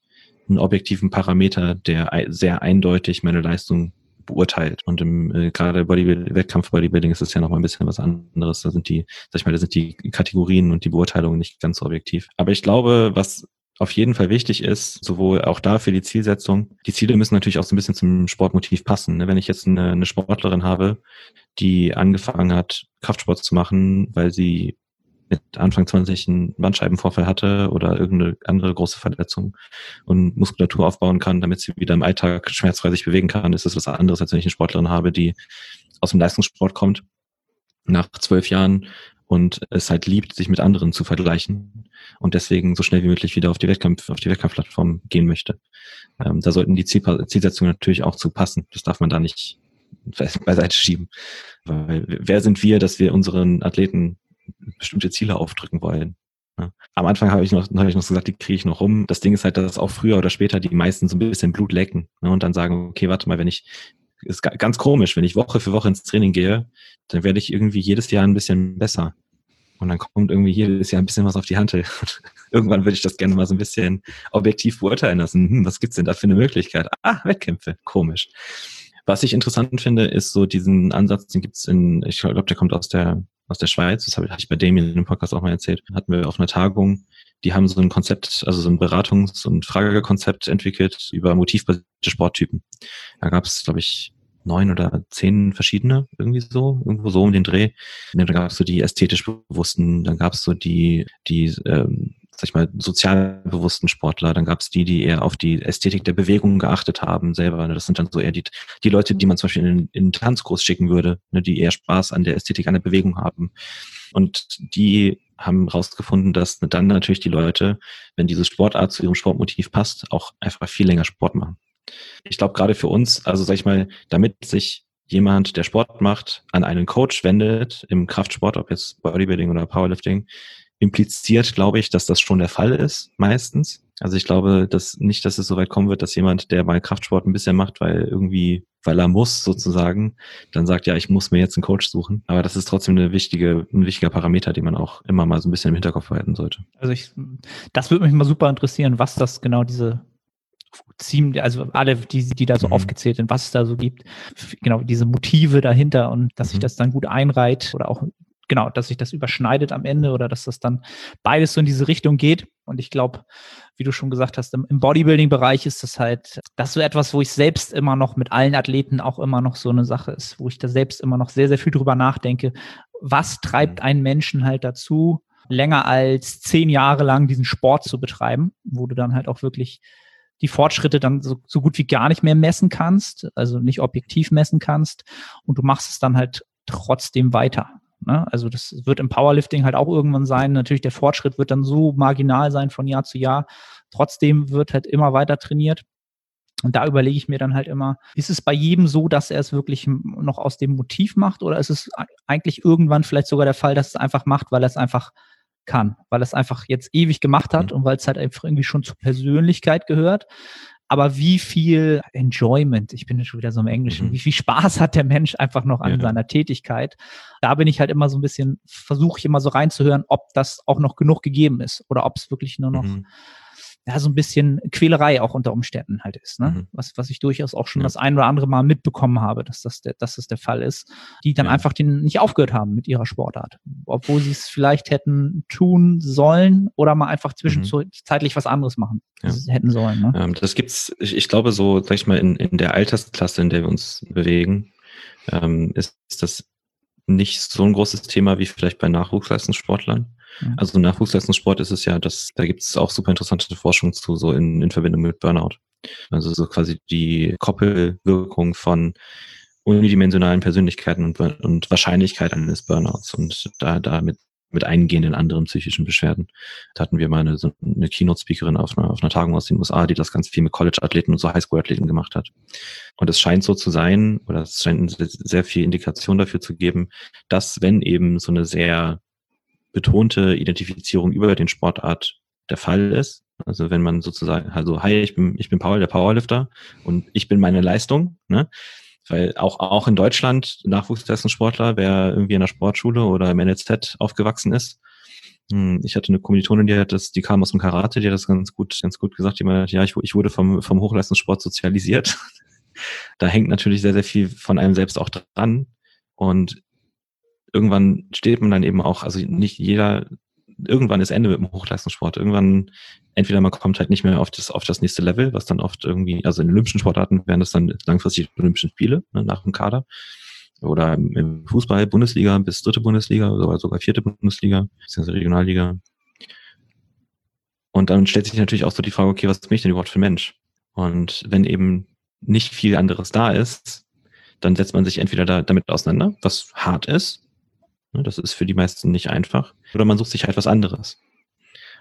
einen objektiven Parameter, der sehr eindeutig meine Leistung beurteilt. Und im äh, gerade Bodybuilding, Wettkampf Bodybuilding ist es ja noch mal ein bisschen was anderes. Da sind die, sag ich mal, da sind die Kategorien und die Beurteilungen nicht ganz so objektiv. Aber ich glaube, was auf jeden Fall wichtig ist, sowohl auch da für die Zielsetzung. Die Ziele müssen natürlich auch so ein bisschen zum Sportmotiv passen. Ne? Wenn ich jetzt eine Sportlerin habe, die angefangen hat, Kraftsport zu machen, weil sie mit Anfang 20 einen Bandscheibenvorfall hatte oder irgendeine andere große Verletzung und Muskulatur aufbauen kann, damit sie wieder im Alltag schmerzfrei sich bewegen kann, ist das was anderes, als wenn ich eine Sportlerin habe, die aus dem Leistungssport kommt, nach zwölf Jahren und es halt liebt, sich mit anderen zu vergleichen und deswegen so schnell wie möglich wieder auf die Wettkampf, auf die Wettkampfplattform gehen möchte. Ähm, da sollten die Ziel Zielsetzungen natürlich auch zu passen. Das darf man da nicht beiseite schieben. Weil wer sind wir, dass wir unseren Athleten bestimmte Ziele aufdrücken wollen. Ja. Am Anfang habe ich noch, habe ich noch gesagt, die kriege ich noch rum. Das Ding ist halt, dass auch früher oder später die meisten so ein bisschen Blut lecken ne, und dann sagen, okay, warte mal, wenn ich, ist ganz komisch, wenn ich Woche für Woche ins Training gehe, dann werde ich irgendwie jedes Jahr ein bisschen besser. Und dann kommt irgendwie jedes Jahr ein bisschen was auf die Hand. Irgendwann würde ich das gerne mal so ein bisschen objektiv beurteilen lassen. Hm, was gibt's denn da für eine Möglichkeit? Ah, Wettkämpfe. Komisch. Was ich interessant finde, ist so diesen Ansatz, den gibt's in, ich glaube, der kommt aus der aus der Schweiz, das habe ich bei Damien im Podcast auch mal erzählt, hatten wir auf einer Tagung, die haben so ein Konzept, also so ein Beratungs- und Fragekonzept entwickelt über motivbasierte Sporttypen. Da gab es, glaube ich, neun oder zehn verschiedene, irgendwie so, irgendwo so um den Dreh. Und dann gab es so die ästhetisch Bewussten, dann gab es so die, die ähm, sag ich mal, sozial bewussten Sportler. Dann gab es die, die eher auf die Ästhetik der Bewegung geachtet haben selber. Das sind dann so eher die, die Leute, die man zum Beispiel in, in einen Tanzkurs schicken würde, ne, die eher Spaß an der Ästhetik, an der Bewegung haben. Und die haben rausgefunden, dass dann natürlich die Leute, wenn diese Sportart zu ihrem Sportmotiv passt, auch einfach viel länger Sport machen. Ich glaube, gerade für uns, also sag ich mal, damit sich jemand, der Sport macht, an einen Coach wendet im Kraftsport, ob jetzt Bodybuilding oder Powerlifting, impliziert, glaube ich, dass das schon der Fall ist, meistens. Also ich glaube, dass nicht, dass es so weit kommen wird, dass jemand, der mal Kraftsport ein bisschen macht, weil irgendwie, weil er muss sozusagen, dann sagt, ja, ich muss mir jetzt einen Coach suchen. Aber das ist trotzdem eine wichtige, ein wichtiger Parameter, den man auch immer mal so ein bisschen im Hinterkopf behalten sollte. Also ich, das würde mich mal super interessieren, was das genau diese ziemlich, also alle, die, die da so mhm. aufgezählt sind, was es da so gibt, genau, diese Motive dahinter und dass mhm. sich das dann gut einreiht oder auch genau, dass sich das überschneidet am Ende oder dass das dann beides so in diese Richtung geht. Und ich glaube, wie du schon gesagt hast, im, Bodybuilding-Bereich ist das halt, das ist so etwas, wo ich selbst immer noch mit allen Athleten auch immer noch so eine Sache ist, wo ich da selbst immer noch sehr, sehr viel drüber nachdenke. was treibt einen Menschen halt dazu, länger als zehn Jahre lang diesen Sport zu betreiben, wo du dann halt auch wirklich die Fortschritte dann so, so gut wie gar nicht mehr messen kannst, also nicht objektiv messen kannst und du machst es dann halt trotzdem weiter. Ne? Also das wird im Powerlifting halt auch irgendwann sein. Natürlich der Fortschritt wird dann so marginal sein von Jahr zu Jahr. Trotzdem wird halt immer weiter trainiert. Und da überlege ich mir dann halt immer, ist es bei jedem so, dass er es wirklich noch aus dem Motiv macht oder ist es eigentlich irgendwann vielleicht sogar der Fall, dass es einfach macht, weil er es einfach kann, weil er es einfach jetzt ewig gemacht hat mhm. und weil es halt einfach irgendwie schon zur Persönlichkeit gehört. Aber wie viel Enjoyment, ich bin schon wieder so im Englischen, mhm. wie viel Spaß hat der Mensch einfach noch an ja. seiner Tätigkeit? Da bin ich halt immer so ein bisschen, versuche ich immer so reinzuhören, ob das auch noch genug gegeben ist oder ob es wirklich nur noch mhm ja, so ein bisschen Quälerei auch unter Umständen halt ist, ne? Mhm. Was, was ich durchaus auch schon ja. das ein oder andere Mal mitbekommen habe, dass das, der, dass das der Fall ist, die dann ja. einfach den nicht aufgehört haben mit ihrer Sportart. Obwohl sie es vielleicht hätten tun sollen oder mal einfach zwischenzeitlich mhm. was anderes machen ja. hätten sollen. Ne? Ähm, das gibt's, ich, ich glaube, so, sag ich mal, in, in der Altersklasse, in der wir uns bewegen, ähm, ist das nicht so ein großes Thema wie vielleicht bei Nachwuchsleistungssportlern. Mhm. Also Nachwuchsleistungssport ist es ja, dass da gibt es auch super interessante Forschung zu, so in, in Verbindung mit Burnout. Also so quasi die Koppelwirkung von unidimensionalen Persönlichkeiten und, und Wahrscheinlichkeit eines Burnouts und da damit mit eingehenden anderen psychischen Beschwerden. Da hatten wir mal eine, so eine Keynote-Speakerin auf auf einer Tagung aus den USA, die das ganz viel mit College-Athleten und so Highschool-Athleten gemacht hat. Und es scheint so zu sein, oder es scheint sehr viel Indikation dafür zu geben, dass wenn eben so eine sehr betonte Identifizierung über den Sportart der Fall ist, also wenn man sozusagen, also hi, ich bin, ich bin Paul, der Powerlifter und ich bin meine Leistung, ne? Weil auch, auch in Deutschland Nachwuchsleistungssportler, wer irgendwie in der Sportschule oder im NLZ aufgewachsen ist. Hm, ich hatte eine Kommilitonin, die hat das, die kam aus dem Karate, die hat das ganz gut, ganz gut gesagt. Die meinte, ja, ich, ich wurde vom, vom Hochleistungssport sozialisiert. da hängt natürlich sehr, sehr viel von einem selbst auch dran. Und irgendwann steht man dann eben auch, also nicht jeder irgendwann ist Ende mit dem Hochleistungssport. Irgendwann, entweder man kommt halt nicht mehr auf das, auf das nächste Level, was dann oft irgendwie, also in olympischen Sportarten wären das dann langfristig Olympischen Spiele ne, nach dem Kader. Oder im Fußball Bundesliga bis dritte Bundesliga oder sogar vierte Bundesliga, beziehungsweise Regionalliga. Und dann stellt sich natürlich auch so die Frage, okay, was bin ich denn überhaupt für ein Mensch? Und wenn eben nicht viel anderes da ist, dann setzt man sich entweder da, damit auseinander, was hart ist, das ist für die meisten nicht einfach. Oder man sucht sich halt was anderes.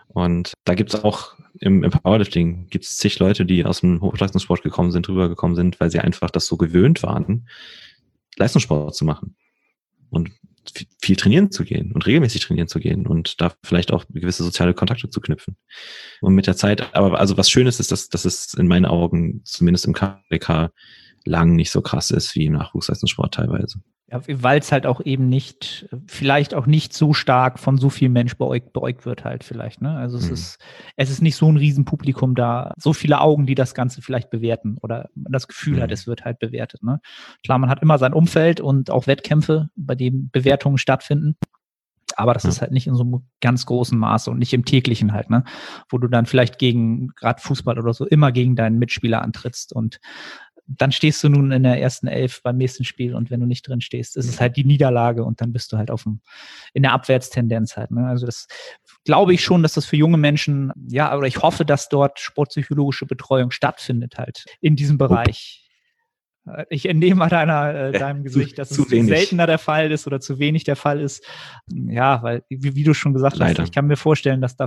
Und da gibt's auch im, im Powerlifting gibt's zig Leute, die aus dem Hochleistungssport gekommen sind, rübergekommen sind, weil sie einfach das so gewöhnt waren, Leistungssport zu machen und viel trainieren zu gehen und regelmäßig trainieren zu gehen und da vielleicht auch gewisse soziale Kontakte zu knüpfen. Und mit der Zeit, aber also was Schönes ist, dass, dass es in meinen Augen, zumindest im KWK, lang nicht so krass ist wie im Nachwuchsleistungssport teilweise. Ja, weil es halt auch eben nicht, vielleicht auch nicht so stark von so vielen Menschen beäugt, beäugt wird halt vielleicht. Ne? Also es mhm. ist, es ist nicht so ein Riesenpublikum da, so viele Augen, die das Ganze vielleicht bewerten oder das Gefühl mhm. hat, es wird halt bewertet. Ne? Klar, man hat immer sein Umfeld und auch Wettkämpfe, bei denen Bewertungen stattfinden. Aber das ja. ist halt nicht in so einem ganz großen Maße und nicht im täglichen halt, ne? Wo du dann vielleicht gegen, gerade Fußball oder so, immer gegen deinen Mitspieler antrittst und dann stehst du nun in der ersten Elf beim nächsten Spiel und wenn du nicht drin stehst, ist es halt die Niederlage und dann bist du halt auf dem, in der Abwärtstendenz halt. Ne? Also das glaube ich schon, dass das für junge Menschen, ja, aber ich hoffe, dass dort sportpsychologische Betreuung stattfindet halt in diesem Bereich. Ich entnehme mal deiner, äh, deinem Gesicht, dass zu, es zu seltener der Fall ist oder zu wenig der Fall ist. Ja, weil, wie, wie du schon gesagt Leider. hast, ich kann mir vorstellen, dass da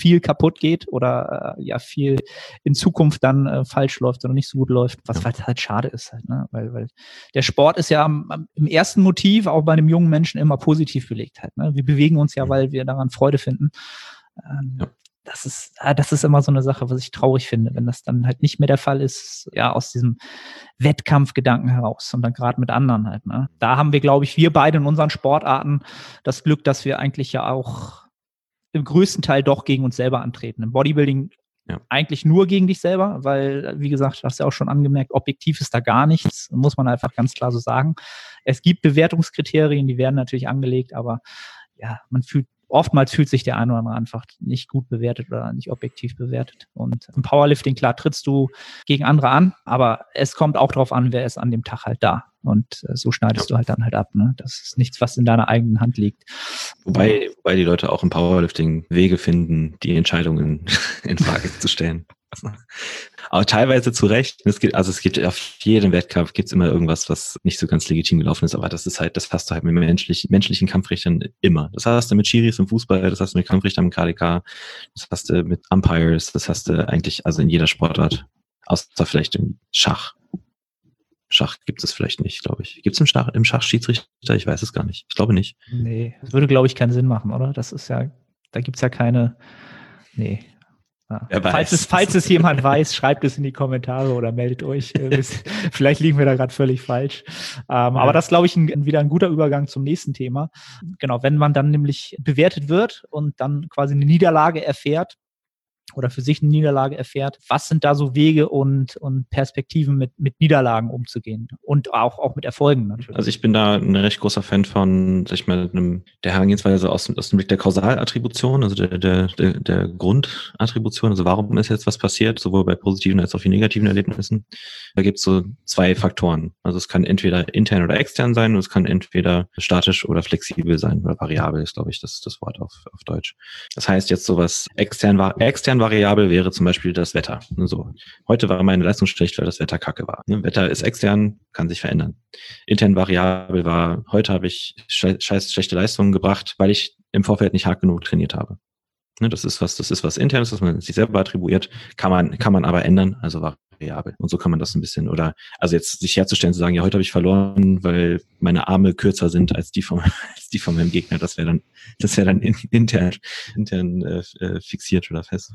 viel kaputt geht oder äh, ja viel in Zukunft dann äh, falsch läuft oder nicht so gut läuft, was ja. halt schade ist halt, ne? weil, weil der Sport ist ja am, am, im ersten Motiv auch bei einem jungen Menschen immer positiv belegt halt. Ne? Wir bewegen uns ja, weil wir daran Freude finden. Ähm, ja. Das ist, äh, das ist immer so eine Sache, was ich traurig finde, wenn das dann halt nicht mehr der Fall ist, ja, aus diesem Wettkampfgedanken heraus und dann gerade mit anderen halt. Ne? Da haben wir, glaube ich, wir beide in unseren Sportarten das Glück, dass wir eigentlich ja auch im größten Teil doch gegen uns selber antreten. Im Bodybuilding ja. eigentlich nur gegen dich selber, weil, wie gesagt, hast du ja auch schon angemerkt, objektiv ist da gar nichts, muss man einfach ganz klar so sagen. Es gibt Bewertungskriterien, die werden natürlich angelegt, aber ja, man fühlt oftmals fühlt sich der eine oder andere einfach nicht gut bewertet oder nicht objektiv bewertet. Und im Powerlifting, klar, trittst du gegen andere an, aber es kommt auch darauf an, wer ist an dem Tag halt da. Und äh, so schneidest ja. du halt dann halt ab. Ne? Das ist nichts, was in deiner eigenen Hand liegt. Wobei, wobei die Leute auch im Powerlifting Wege finden, die Entscheidungen in Frage zu stellen. Aber teilweise zu Recht. Es gibt, also es gibt auf jedem Wettkampf gibt's immer irgendwas, was nicht so ganz legitim gelaufen ist. Aber das ist halt, das hast du halt mit menschlichen, menschlichen Kampfrichtern immer. Das hast du mit Chiris im Fußball, das hast du mit Kampfrichtern im KDK, das hast du mit Umpires, das hast du eigentlich also in jeder Sportart. Außer vielleicht im Schach. Schach gibt es vielleicht nicht, glaube ich. Gibt es im Schach, im Schach Schiedsrichter? Ich weiß es gar nicht. Ich glaube nicht. Nee, das würde, glaube ich, keinen Sinn machen, oder? Das ist ja, da gibt's ja keine. Nee, ja. Falls, es, falls es jemand weiß, schreibt es in die Kommentare oder meldet euch. Vielleicht liegen wir da gerade völlig falsch. Ähm, ja. Aber das glaube ich ein, wieder ein guter Übergang zum nächsten Thema. Genau, wenn man dann nämlich bewertet wird und dann quasi eine Niederlage erfährt, oder für sich eine Niederlage erfährt. Was sind da so Wege und, und Perspektiven mit, mit Niederlagen umzugehen und auch, auch mit Erfolgen natürlich? Also ich bin da ein recht großer Fan von, sag ich mal, einem, der Herangehensweise aus, aus dem Blick der Kausalattribution, also der, der, der, der Grundattribution, also warum ist jetzt was passiert, sowohl bei positiven als auch bei negativen Erlebnissen. Da gibt es so zwei Faktoren. Also es kann entweder intern oder extern sein und es kann entweder statisch oder flexibel sein oder variabel ist, glaube ich, das, das Wort auf, auf Deutsch. Das heißt jetzt sowas extern war, extern Variable wäre zum Beispiel das Wetter. So. Heute war meine Leistung schlecht, weil das Wetter kacke war. Ne? Wetter ist extern, kann sich verändern. Intern Variable war, heute habe ich scheiß schlechte Leistungen gebracht, weil ich im Vorfeld nicht hart genug trainiert habe. Ne? Das ist was, das ist was internes, was man sich selber attribuiert, kann man, kann man aber ändern, also variabel. Und so kann man das ein bisschen, oder also jetzt sich herzustellen, zu sagen, ja, heute habe ich verloren, weil meine Arme kürzer sind als die von, als die von meinem Gegner, das wäre dann, das wäre dann intern, intern äh, äh, fixiert oder fest.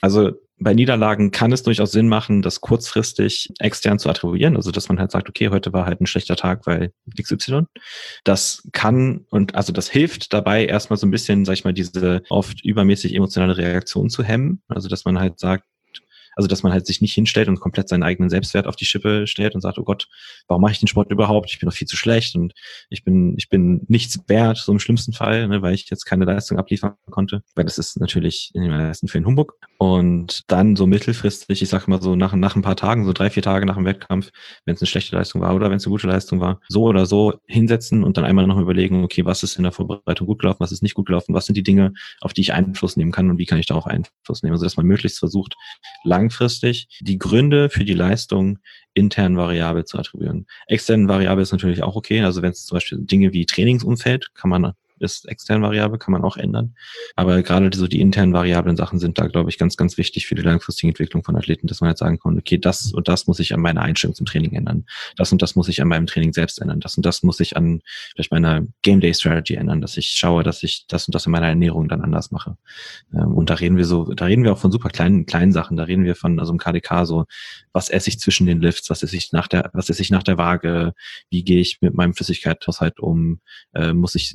Also bei Niederlagen kann es durchaus Sinn machen, das kurzfristig extern zu attribuieren, also dass man halt sagt, okay, heute war halt ein schlechter Tag, weil XY. Das kann und also das hilft dabei erstmal so ein bisschen, sag ich mal, diese oft übermäßig emotionale Reaktion zu hemmen. Also dass man halt sagt, also dass man halt sich nicht hinstellt und komplett seinen eigenen Selbstwert auf die Schippe stellt und sagt, oh Gott, warum mache ich den Sport überhaupt? Ich bin doch viel zu schlecht und ich bin, ich bin nichts wert, so im schlimmsten Fall, ne, weil ich jetzt keine Leistung abliefern konnte. Weil das ist natürlich in den meisten Fällen Humbug. Und dann so mittelfristig, ich sage mal so nach, nach ein paar Tagen, so drei, vier Tage nach dem Wettkampf, wenn es eine schlechte Leistung war oder wenn es eine gute Leistung war, so oder so hinsetzen und dann einmal noch überlegen, okay, was ist in der Vorbereitung gut gelaufen, was ist nicht gut gelaufen, was sind die Dinge, auf die ich Einfluss nehmen kann und wie kann ich da auch Einfluss nehmen. Also dass man möglichst versucht, lang langfristig die Gründe für die Leistung intern variabel zu attribuieren. Extern variabel ist natürlich auch okay. Also wenn es zum Beispiel Dinge wie Trainingsumfeld kann man ist extern Variable, kann man auch ändern. Aber gerade so die internen variablen Sachen sind da, glaube ich, ganz, ganz wichtig für die langfristige Entwicklung von Athleten, dass man halt sagen kann, okay, das und das muss ich an meiner Einstellung zum Training ändern. Das und das muss ich an meinem Training selbst ändern. Das und das muss ich an vielleicht meiner Game Day Strategy ändern, dass ich schaue, dass ich das und das in meiner Ernährung dann anders mache. Ähm, und da reden wir so, da reden wir auch von super kleinen, kleinen Sachen. Da reden wir von, also im KDK so, was esse ich zwischen den Lifts, was esse ich nach der, was esse ich nach der Waage, wie gehe ich mit meinem Flüssigkeitshaushalt um, äh, muss ich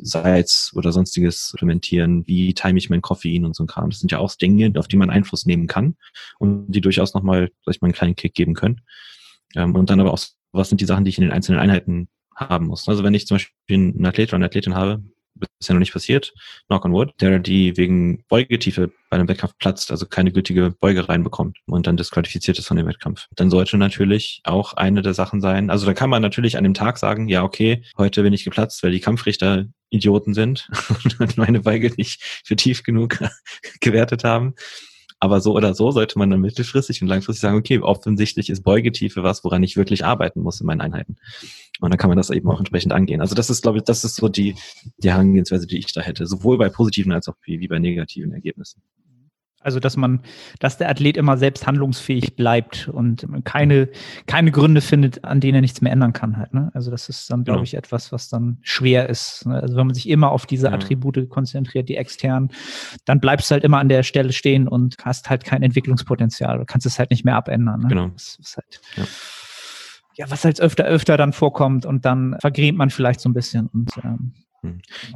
Salz oder sonstiges supplementieren, wie time ich mein Koffein und so ein Kram. Das sind ja auch Dinge, auf die man Einfluss nehmen kann und die durchaus nochmal, sag mal, einen kleinen Kick geben können. Ähm, und dann aber auch, was sind die Sachen, die ich in den einzelnen Einheiten haben muss. Also wenn ich zum Beispiel einen Athlet oder eine Athletin habe, bisher noch nicht passiert, knock on wood, der die wegen Beugetiefe bei einem Wettkampf platzt, also keine gültige Beuge reinbekommt und dann disqualifiziert ist von dem Wettkampf. Dann sollte natürlich auch eine der Sachen sein, also da kann man natürlich an dem Tag sagen, ja, okay, heute bin ich geplatzt, weil die Kampfrichter Idioten sind und meine Beuge nicht für tief genug gewertet haben. Aber so oder so sollte man dann mittelfristig und langfristig sagen, okay, offensichtlich ist Beugetiefe was, woran ich wirklich arbeiten muss in meinen Einheiten. Und dann kann man das eben auch entsprechend angehen. Also das ist, glaube ich, das ist so die, die Herangehensweise, die ich da hätte, sowohl bei positiven als auch wie bei negativen Ergebnissen. Also, dass man, dass der Athlet immer selbst handlungsfähig bleibt und keine, keine Gründe findet, an denen er nichts mehr ändern kann halt. Ne? Also, das ist dann, glaube genau. ich, etwas, was dann schwer ist. Ne? Also, wenn man sich immer auf diese ja. Attribute konzentriert, die externen, dann bleibst du halt immer an der Stelle stehen und hast halt kein Entwicklungspotenzial. Du kannst es halt nicht mehr abändern. Ne? Genau. Das ist halt, ja. ja. was halt öfter, öfter dann vorkommt und dann vergrämt man vielleicht so ein bisschen und, ähm, hm.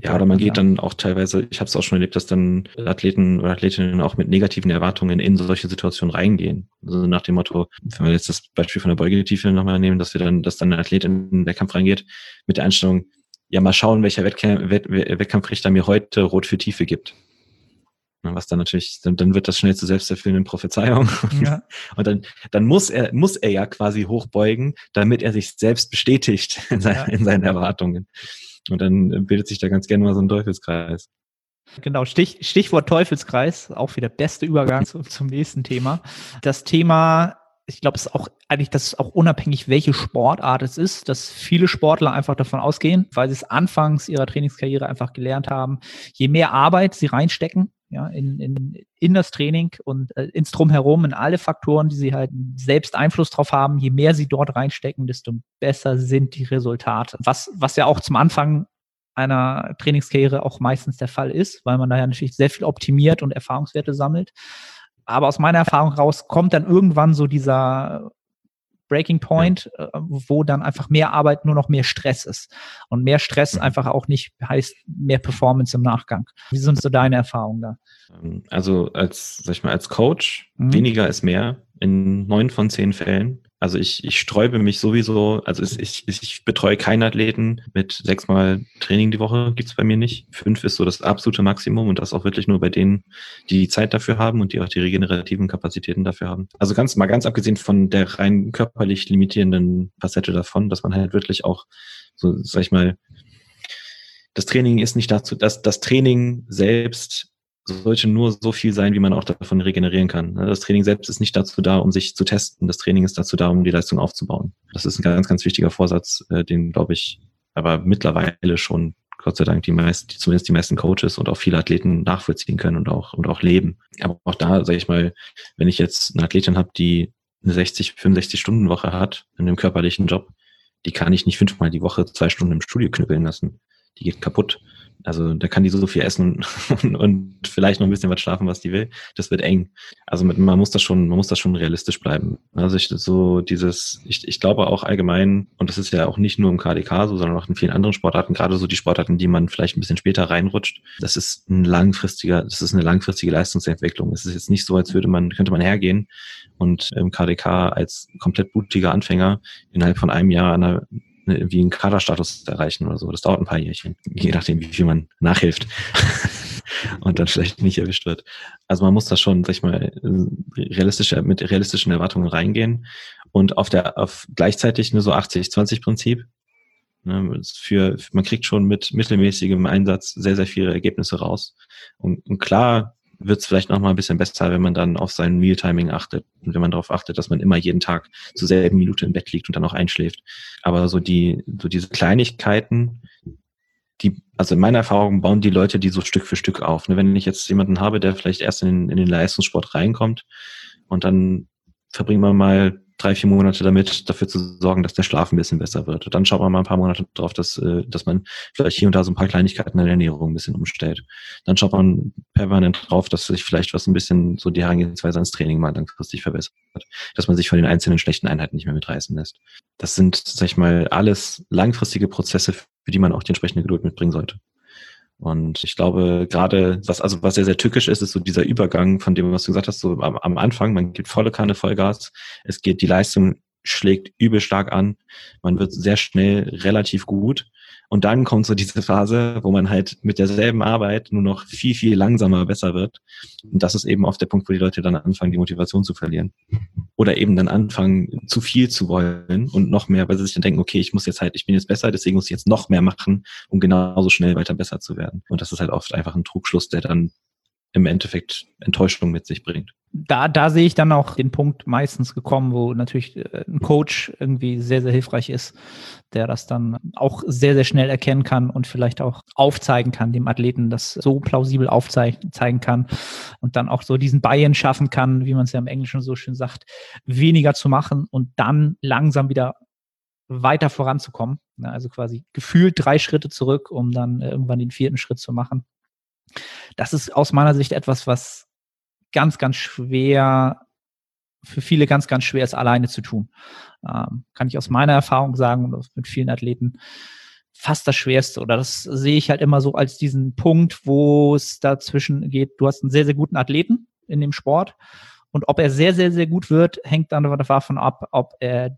Ja, oder man geht dann auch teilweise, ich habe es auch schon erlebt, dass dann Athleten oder Athletinnen auch mit negativen Erwartungen in solche Situationen reingehen. Also nach dem Motto, wenn wir jetzt das Beispiel von der Beugetiefe nochmal nehmen, dass wir dann, dass dann ein Athlet in den Wettkampf reingeht mit der Einstellung, ja, mal schauen, welcher Wettkämpf, Wett, Wettkampfrichter mir heute Rot für Tiefe gibt. Was dann natürlich, dann, dann wird das schnell zu selbsterfüllenden Prophezeiung. Ja. Und dann, dann muss er, muss er ja quasi hochbeugen, damit er sich selbst bestätigt in, sein, ja. in seinen Erwartungen. Und dann bildet sich da ganz gerne mal so ein Teufelskreis. Genau, Stich, Stichwort Teufelskreis, auch wieder beste Übergang zu, zum nächsten Thema. Das Thema ich glaube, es ist auch eigentlich, das ist auch unabhängig, welche Sportart es ist, dass viele Sportler einfach davon ausgehen, weil sie es anfangs ihrer Trainingskarriere einfach gelernt haben, je mehr Arbeit sie reinstecken, ja, in, in, in das Training und äh, ins Drumherum, in alle Faktoren, die sie halt selbst Einfluss drauf haben, je mehr sie dort reinstecken, desto besser sind die Resultate. Was, was ja auch zum Anfang einer Trainingskarriere auch meistens der Fall ist, weil man da ja natürlich sehr viel optimiert und Erfahrungswerte sammelt. Aber aus meiner Erfahrung raus kommt dann irgendwann so dieser Breaking Point, ja. Äh, wo dann einfach mehr Arbeit nur noch mehr Stress ist. Und mehr Stress einfach auch nicht heißt mehr Performance im Nachgang. Wie sind so deine Erfahrungen da? Ähm, also als, sag ich mal, als Coach, mhm. weniger ist mehr in neun von zehn Fällen. Also ich, ich sträube mich sowieso, also ich, ich, ich betreue keinen Athleten mit sechsmal Training die Woche, gibt's bei mir nicht. Fünf ist so das absolute Maximum und das auch wirklich nur bei denen, die die Zeit dafür haben und die auch die regenerativen Kapazitäten dafür haben. Also ganz mal ganz abgesehen von der rein körperlich limitierenden Facette davon, dass man halt wirklich auch so, sag ich mal, das Training ist nicht dazu, dass das Training selbst sollte nur so viel sein, wie man auch davon regenerieren kann. Ne, das Training selbst ist nicht dazu da, um sich zu testen. Das Training ist dazu da, um die Leistung aufzubauen. Das ist ein ganz, ganz wichtiger Vorsatz, äh, den, glaube ich, aber mittlerweile schon, Gott sei Dank, die meisten, zumindest die meisten Coaches und auch viele Athleten nachvollziehen können und auch, und auch leben. Aber auch da, sage ich mal, wenn ich jetzt eine Athletin habe, die eine 60, 65 Stunden Woche hat in einem körperlichen Job, die kann ich nicht fünfmal die Woche zwei Stunden im Studio knüppeln lassen. Die geht kaputt. Also da kann die so viel essen und, und, vielleicht noch ein bisschen was schlafen, was die will. Das wird eng. Also mit, man muss das schon, man muss das schon realistisch bleiben. Also ich so dieses, ich, ich glaube auch allgemein, und das ist ja auch nicht nur im KDK so, sondern auch in vielen anderen Sportarten, gerade so die Sportarten, die man vielleicht ein bisschen später reinrutscht, das ist ein langfristiger, das ist eine langfristige Leistungsentwicklung. Es ist jetzt nicht so, als würde man, könnte man hergehen und im KDK als komplett blutiger Anfänger innerhalb von einem Jahr einer Ne, wie einen Kaderstatus erreichen oder so. Das dauert ein paar Jährchen, je nachdem, wie viel man nachhilft und dann vielleicht nicht erwischt wird. Also man muss da schon, sag ich mal, realistische, mit realistischen Erwartungen reingehen und auf der, auf gleichzeitig nur so 80-20-Prinzip. Ne, für, man kriegt schon mit mittelmäßigem Einsatz sehr, sehr viele Ergebnisse raus. Und, und klar wird es vielleicht noch mal ein bisschen besser, wenn man dann auf sein Mealtiming achtet und wenn man darauf achtet, dass man immer jeden Tag zur selben Minute im Bett liegt und dann auch einschläft. Aber so die, so diese Kleinigkeiten, die, also in meiner Erfahrung bauen die Leute die so Stück für Stück auf. Ne, wenn ich jetzt jemanden habe, der vielleicht erst in, in den Leistungssport reinkommt und dann verbringt man mal drei, vier Monate damit, dafür zu sorgen, dass der Schlaf ein bisschen besser wird. Dann schaut man mal ein paar Monate drauf, dass, äh, dass man vielleicht hier und da so ein paar Kleinigkeiten in der Ernährung ein bisschen umstellt. Dann schaut man permanent drauf, dass sich vielleicht was ein bisschen so die Herangehensweise ans Training mal langfristig verbessert. Dass man sich von den einzelnen schlechten Einheiten nicht mehr mitreißen lässt. Das sind, sag ich mal, alles langfristige Prozesse, für die man auch die entsprechende Geduld mitbringen sollte. Und ich glaube, gerade, was, also was sehr, sehr tückisch ist, ist so dieser Übergang von dem, was du gesagt hast, so am, am Anfang, man gibt volle Kanne Vollgas, es geht, die Leistung schlägt übel stark an, man wird sehr schnell relativ gut und dann kommt so diese Phase, wo man halt mit derselben Arbeit nur noch viel, viel langsamer besser wird. Und das ist eben oft der Punkt, wo die Leute dann anfangen, die Motivation zu verlieren. Oder eben dann anfangen, zu viel zu wollen und noch mehr, weil sie sich dann denken, okay, ich muss jetzt halt, ich bin jetzt besser, deswegen muss ich jetzt noch mehr machen, um genauso schnell weiter besser zu werden. Und das ist halt oft einfach ein Trugschluss, der dann im Endeffekt Enttäuschung mit sich bringt. Da, da sehe ich dann auch den Punkt meistens gekommen, wo natürlich äh, ein Coach irgendwie sehr, sehr hilfreich ist, der das dann auch sehr, sehr schnell erkennen kann und vielleicht auch aufzeigen kann, dem Athleten das so plausibel aufzeigen kann und dann auch so diesen Buy-in schaffen kann, wie man es ja im Englischen so schön sagt, weniger zu machen und dann langsam wieder weiter voranzukommen. Also quasi gefühlt drei Schritte zurück, um dann irgendwann den vierten Schritt zu machen. Das ist aus meiner Sicht etwas, was ganz, ganz schwer, für viele ganz, ganz schwer ist, alleine zu tun. Ähm, kann ich aus meiner Erfahrung sagen und mit vielen Athleten fast das Schwerste. Oder das sehe ich halt immer so als diesen Punkt, wo es dazwischen geht, du hast einen sehr, sehr guten Athleten in dem Sport und ob er sehr, sehr, sehr gut wird, hängt dann davon ab, ob er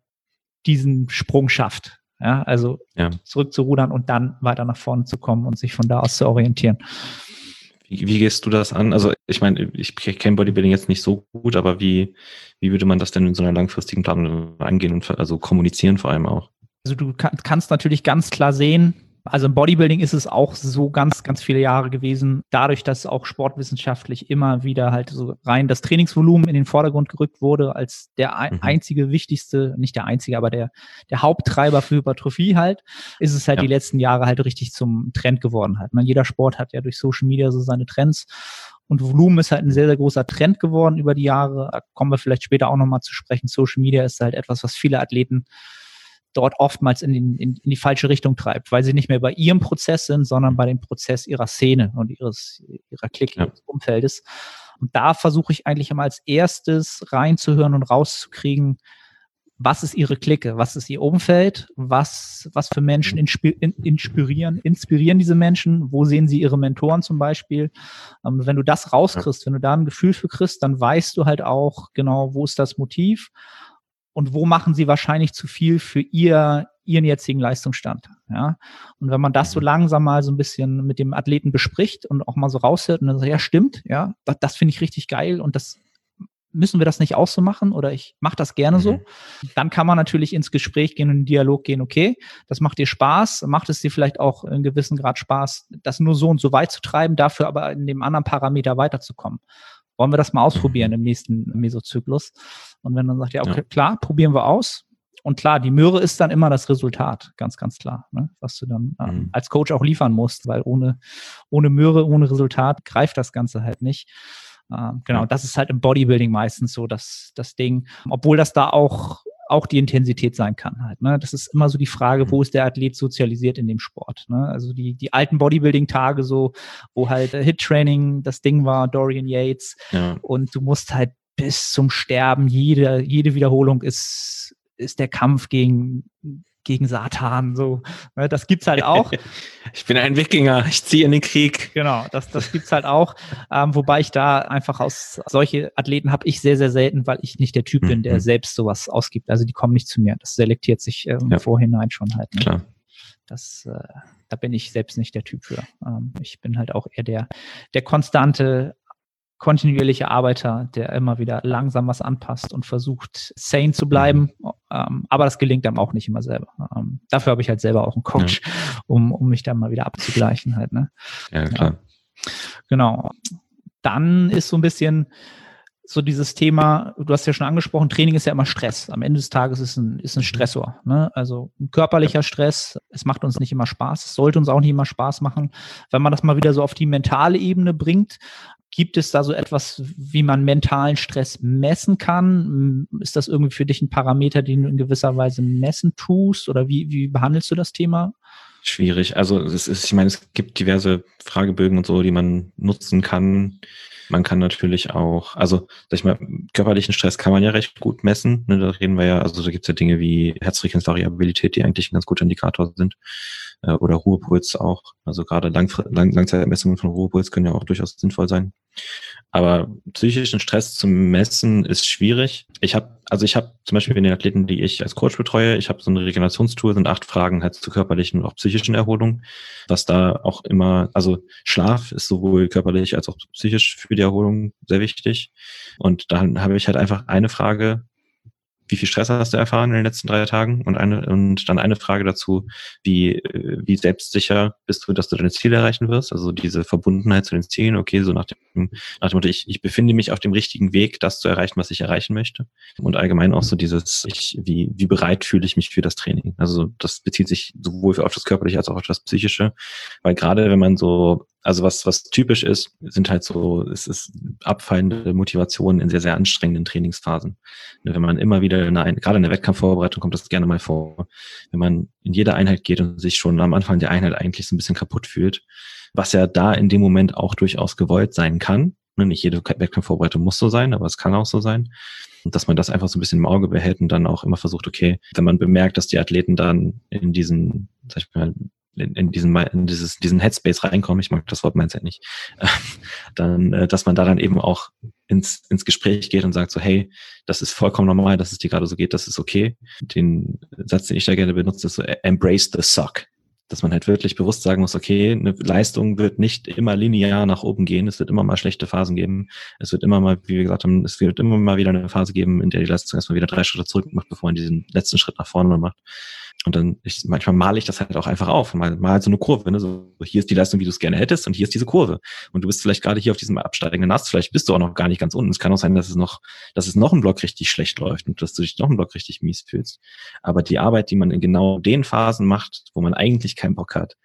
diesen Sprung schafft Ja, also ja. zurückzurudern und dann weiter nach vorne zu kommen und sich von da aus zu orientieren. Wie, wie gehst du das an? Also ich meine, ich kenne Bodybuilding jetzt nicht so gut, aber wie, wie würde man das denn in so einer langfristigen Planung angehen und also kommunizieren vor allem auch? Also du kann, kannst natürlich ganz klar sehen, also im Bodybuilding ist es auch so ganz, ganz viele Jahre gewesen, dadurch, dass auch sportwissenschaftlich immer wieder halt so rein das Trainingsvolumen in den Vordergrund gerückt wurde, als der mhm. einzige wichtigste, nicht der einzige, aber der, der Haupttreiber für Hypertrophie halt, ist es halt ja. die letzten Jahre halt richtig zum Trend geworden halt. Man, jeder Sport hat ja durch Social Media so seine Trends. Und Volumen ist halt ein sehr, sehr großer Trend geworden über die Jahre. Da kommen wir vielleicht später auch nochmal zu sprechen. Social Media ist halt etwas, was viele Athleten dort oftmals in, den, in, in die falsche Richtung treibt, weil sie nicht mehr bei ihrem Prozess sind, sondern bei dem Prozess ihrer Szene und ihres, ihrer Klick, ja. ihres Umfeldes. Und da versuche ich eigentlich immer als erstes reinzuhören und rauszukriegen, was ist ihre Clique, was ist ihr Umfeld, was, was für Menschen inspirieren, inspirieren diese Menschen, wo sehen sie ihre Mentoren zum Beispiel. Ähm, wenn du das rauskriegst, wenn du da ein Gefühl für kriegst, dann weißt du halt auch genau, wo ist das Motiv und wo machen sie wahrscheinlich zu viel für ihr, ihren jetzigen Leistungsstand. Ja? Und wenn man das so mhm. langsam mal so ein bisschen mit dem Athleten bespricht und auch mal so raushört und dann sagt, ja, stimmt, ja, das, das finde ich richtig geil und das müssen wir das nicht auch so machen oder ich mache das gerne mhm. so, dann kann man natürlich ins Gespräch gehen und in den Dialog gehen, okay, das macht dir Spaß, macht es dir vielleicht auch in gewissem Grad Spaß, das nur so und so weit zu treiben, dafür aber in dem anderen Parameter weiterzukommen wollen wir das mal ausprobieren mhm. im nächsten Mesozyklus? Und wenn dann sagt, ja, okay, ja. klar, probieren wir aus. Und klar, die Möhre ist dann immer das Resultat, ganz, ganz klar, ne? was du dann ähm, mhm. als Coach auch liefern musst, weil ohne, ohne Möhre, ohne Resultat greift das Ganze halt nicht. Ähm, genau, das ist halt im Bodybuilding meistens so das, das Ding. Obwohl das da auch auch die Intensität sein kann halt. Ne? Das ist immer so die Frage, wo mhm. ist der Athlet sozialisiert in dem Sport? Ne? Also die, die alten Bodybuilding-Tage so, wo halt äh, Hit-Training das Ding war, Dorian Yates ja. und du musst halt bis zum Sterben, jede, jede Wiederholung ist, ist der Kampf gegen, gegen Satan. So, ne, das gibt's halt auch. Ich bin ein Wikinger, ich ziehe in den Krieg. Genau, das, das gibt's halt auch. Ähm, wobei ich da einfach aus solche Athleten habe ich sehr, sehr selten, weil ich nicht der Typ mhm. bin, der mhm. selbst sowas ausgibt. Also die kommen nicht zu mir. Das selektiert sich ähm, ja. vorhinein schon halt. Ne? Klar. Das, äh, da bin ich selbst nicht der Typ für. Ähm, ich bin halt auch eher der, der konstante kontinuierlicher Arbeiter, der immer wieder langsam was anpasst und versucht, sane zu bleiben. Ähm, aber das gelingt einem auch nicht immer selber. Ähm, dafür habe ich halt selber auch einen Coach, ja. um, um mich dann mal wieder abzugleichen halt. Ne? Ja, klar. Ja. Genau. Dann ist so ein bisschen so dieses Thema, du hast ja schon angesprochen, Training ist ja immer Stress. Am Ende des Tages ist ein, ist ein Stressor. Ne? Also ein körperlicher Stress, es macht uns nicht immer Spaß, es sollte uns auch nicht immer Spaß machen. Wenn man das mal wieder so auf die mentale Ebene bringt, Gibt es da so etwas, wie man mentalen Stress messen kann? Ist das irgendwie für dich ein Parameter, den du in gewisser Weise messen tust? Oder wie, wie behandelst du das Thema? Schwierig. Also es ist, ich meine, es gibt diverse Fragebögen und so, die man nutzen kann. Man kann natürlich auch, also sag ich mal, körperlichen Stress kann man ja recht gut messen. Ne, da reden wir ja, also da gibt es ja Dinge wie Herzfrequenzvariabilität, die eigentlich ein ganz guter Indikator sind äh, oder Ruhepuls auch. Also gerade Lang Lang Langzeitmessungen von Ruhepuls können ja auch durchaus sinnvoll sein. Aber psychischen Stress zu messen ist schwierig. Ich habe, also ich habe zum Beispiel in den Athleten, die ich als Coach betreue, ich habe so eine Regenerationstour, sind acht Fragen halt zur körperlichen und auch psychischen Erholung, was da auch immer, also Schlaf ist sowohl körperlich als auch psychisch für die Erholung sehr wichtig. Und dann habe ich halt einfach eine Frage, wie viel Stress hast du erfahren in den letzten drei Tagen? Und eine, und dann eine Frage dazu, wie, äh, wie selbstsicher bist du, dass du deine Ziele erreichen wirst? Also diese Verbundenheit zu den Zielen, okay, so nach dem, nach dem Motto, ich, ich befinde mich auf dem richtigen Weg, das zu erreichen, was ich erreichen möchte. Und allgemein auch so dieses, ich, wie, wie bereit fühle ich mich für das Training? Also das bezieht sich sowohl auf das Körperliche als auch auf das Psychische. Weil gerade wenn man so also was, was typisch ist, sind halt so, es ist abfallende Motivationen in sehr, sehr anstrengenden Trainingsphasen. Ne, wenn man immer wieder, in eine, gerade in der Wettkampfvorbereitung kommt das gerne mal vor, wenn man in jede Einheit geht und sich schon am Anfang der Einheit eigentlich so ein bisschen kaputt fühlt, was ja da in dem Moment auch durchaus gewollt sein kann. Ne, nicht jede Wettkampfvorbereitung muss so sein, aber es kann auch so sein. Und dass man das einfach so ein bisschen im Auge behält und dann auch immer versucht, okay, wenn man bemerkt, dass die Athleten dann in diesen, sag ich mal, in, in diesen in dieses diesen Headspace reinkommen, ich mag das Wort Mindset nicht, dann, äh, dass man da dann eben auch ins, ins Gespräch geht und sagt so, hey, das ist vollkommen normal, dass es dir gerade so geht, das ist okay. Den Satz, den ich da gerne benutze, ist so, embrace the suck dass man halt wirklich bewusst sagen muss, okay, eine Leistung wird nicht immer linear nach oben gehen, es wird immer mal schlechte Phasen geben, es wird immer mal, wie wir gesagt haben, es wird immer mal wieder eine Phase geben, in der die Leistung erstmal wieder drei Schritte zurück macht, bevor man diesen letzten Schritt nach vorne macht. Und dann, ich, manchmal male ich das halt auch einfach auf, mal, mal so eine Kurve, ne? so, hier ist die Leistung, wie du es gerne hättest und hier ist diese Kurve. Und du bist vielleicht gerade hier auf diesem absteigenden Ast, vielleicht bist du auch noch gar nicht ganz unten. Es kann auch sein, dass es noch, dass es noch ein Block richtig schlecht läuft und dass du dich noch ein Block richtig mies fühlst. Aber die Arbeit, die man in genau den Phasen macht, wo man eigentlich keinen Bock hat,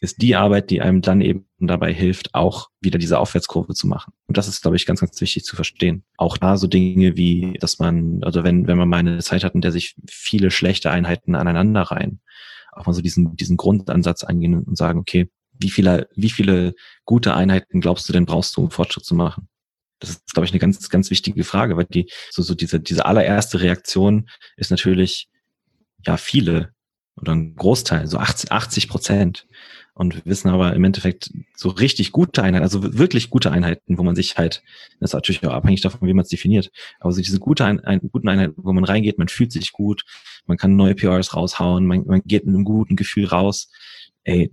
ist die Arbeit, die einem dann eben dabei hilft, auch wieder diese Aufwärtskurve zu machen. Und das ist, glaube ich, ganz, ganz wichtig zu verstehen. Auch da so Dinge wie, dass man, also wenn, wenn man mal eine Zeit hat, in der sich viele schlechte Einheiten aneinander reihen, auch mal so diesen, diesen Grundansatz angehen und sagen, okay, wie viele, wie viele gute Einheiten glaubst du denn brauchst du, um Fortschritt zu machen? Das ist, glaube ich, eine ganz, ganz wichtige Frage, weil die, so, so diese, diese allererste Reaktion ist natürlich, ja, viele oder ein Großteil, so 80 Prozent und wir wissen aber im Endeffekt so richtig gute Einheiten, also wirklich gute Einheiten, wo man sich halt, das ist natürlich auch abhängig davon, wie man es definiert, aber so diese gute ein, ein, guten Einheiten, wo man reingeht, man fühlt sich gut, man kann neue PRs raushauen, man, man geht mit einem guten Gefühl raus. Ey,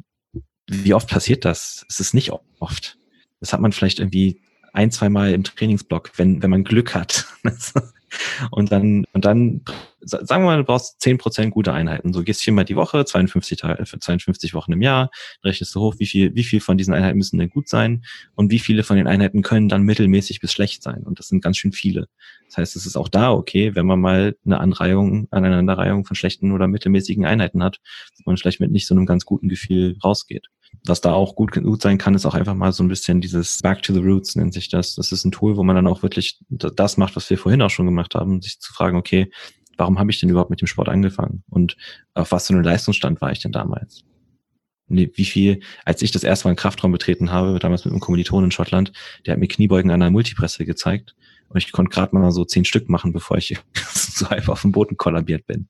wie oft passiert das? Es ist nicht oft. Das hat man vielleicht irgendwie ein, zwei Mal im Trainingsblock, wenn, wenn man Glück hat. und dann, und dann, sagen wir mal, du brauchst zehn Prozent gute Einheiten. So gehst viermal die Woche, 52, Tage, 52 Wochen im Jahr, rechnest du hoch, wie viel, wie viel von diesen Einheiten müssen denn gut sein und wie viele von den Einheiten können dann mittelmäßig bis schlecht sein. Und das sind ganz schön viele. Das heißt, es ist auch da okay, wenn man mal eine Anreihung, Aneinanderreihung von schlechten oder mittelmäßigen Einheiten hat, wo man vielleicht mit nicht so einem ganz guten Gefühl rausgeht was da auch gut, gut sein kann, ist auch einfach mal so ein bisschen dieses Back to the Roots nennt sich das. Das ist ein Tool, wo man dann auch wirklich das macht, was wir vorhin auch schon gemacht haben, sich zu fragen, okay, warum habe ich denn überhaupt mit dem Sport angefangen? Und auf was für einen Leistungsstand war ich denn damals? Wie viel, als ich das erste Mal einen Kraftraum betreten habe, damals mit einem Kommiliton in Schottland, der hat mir Kniebeugen an einer Multipresse gezeigt und ich konnte gerade mal so zehn Stück machen, bevor ich so einfach auf dem Boden kollabiert bin.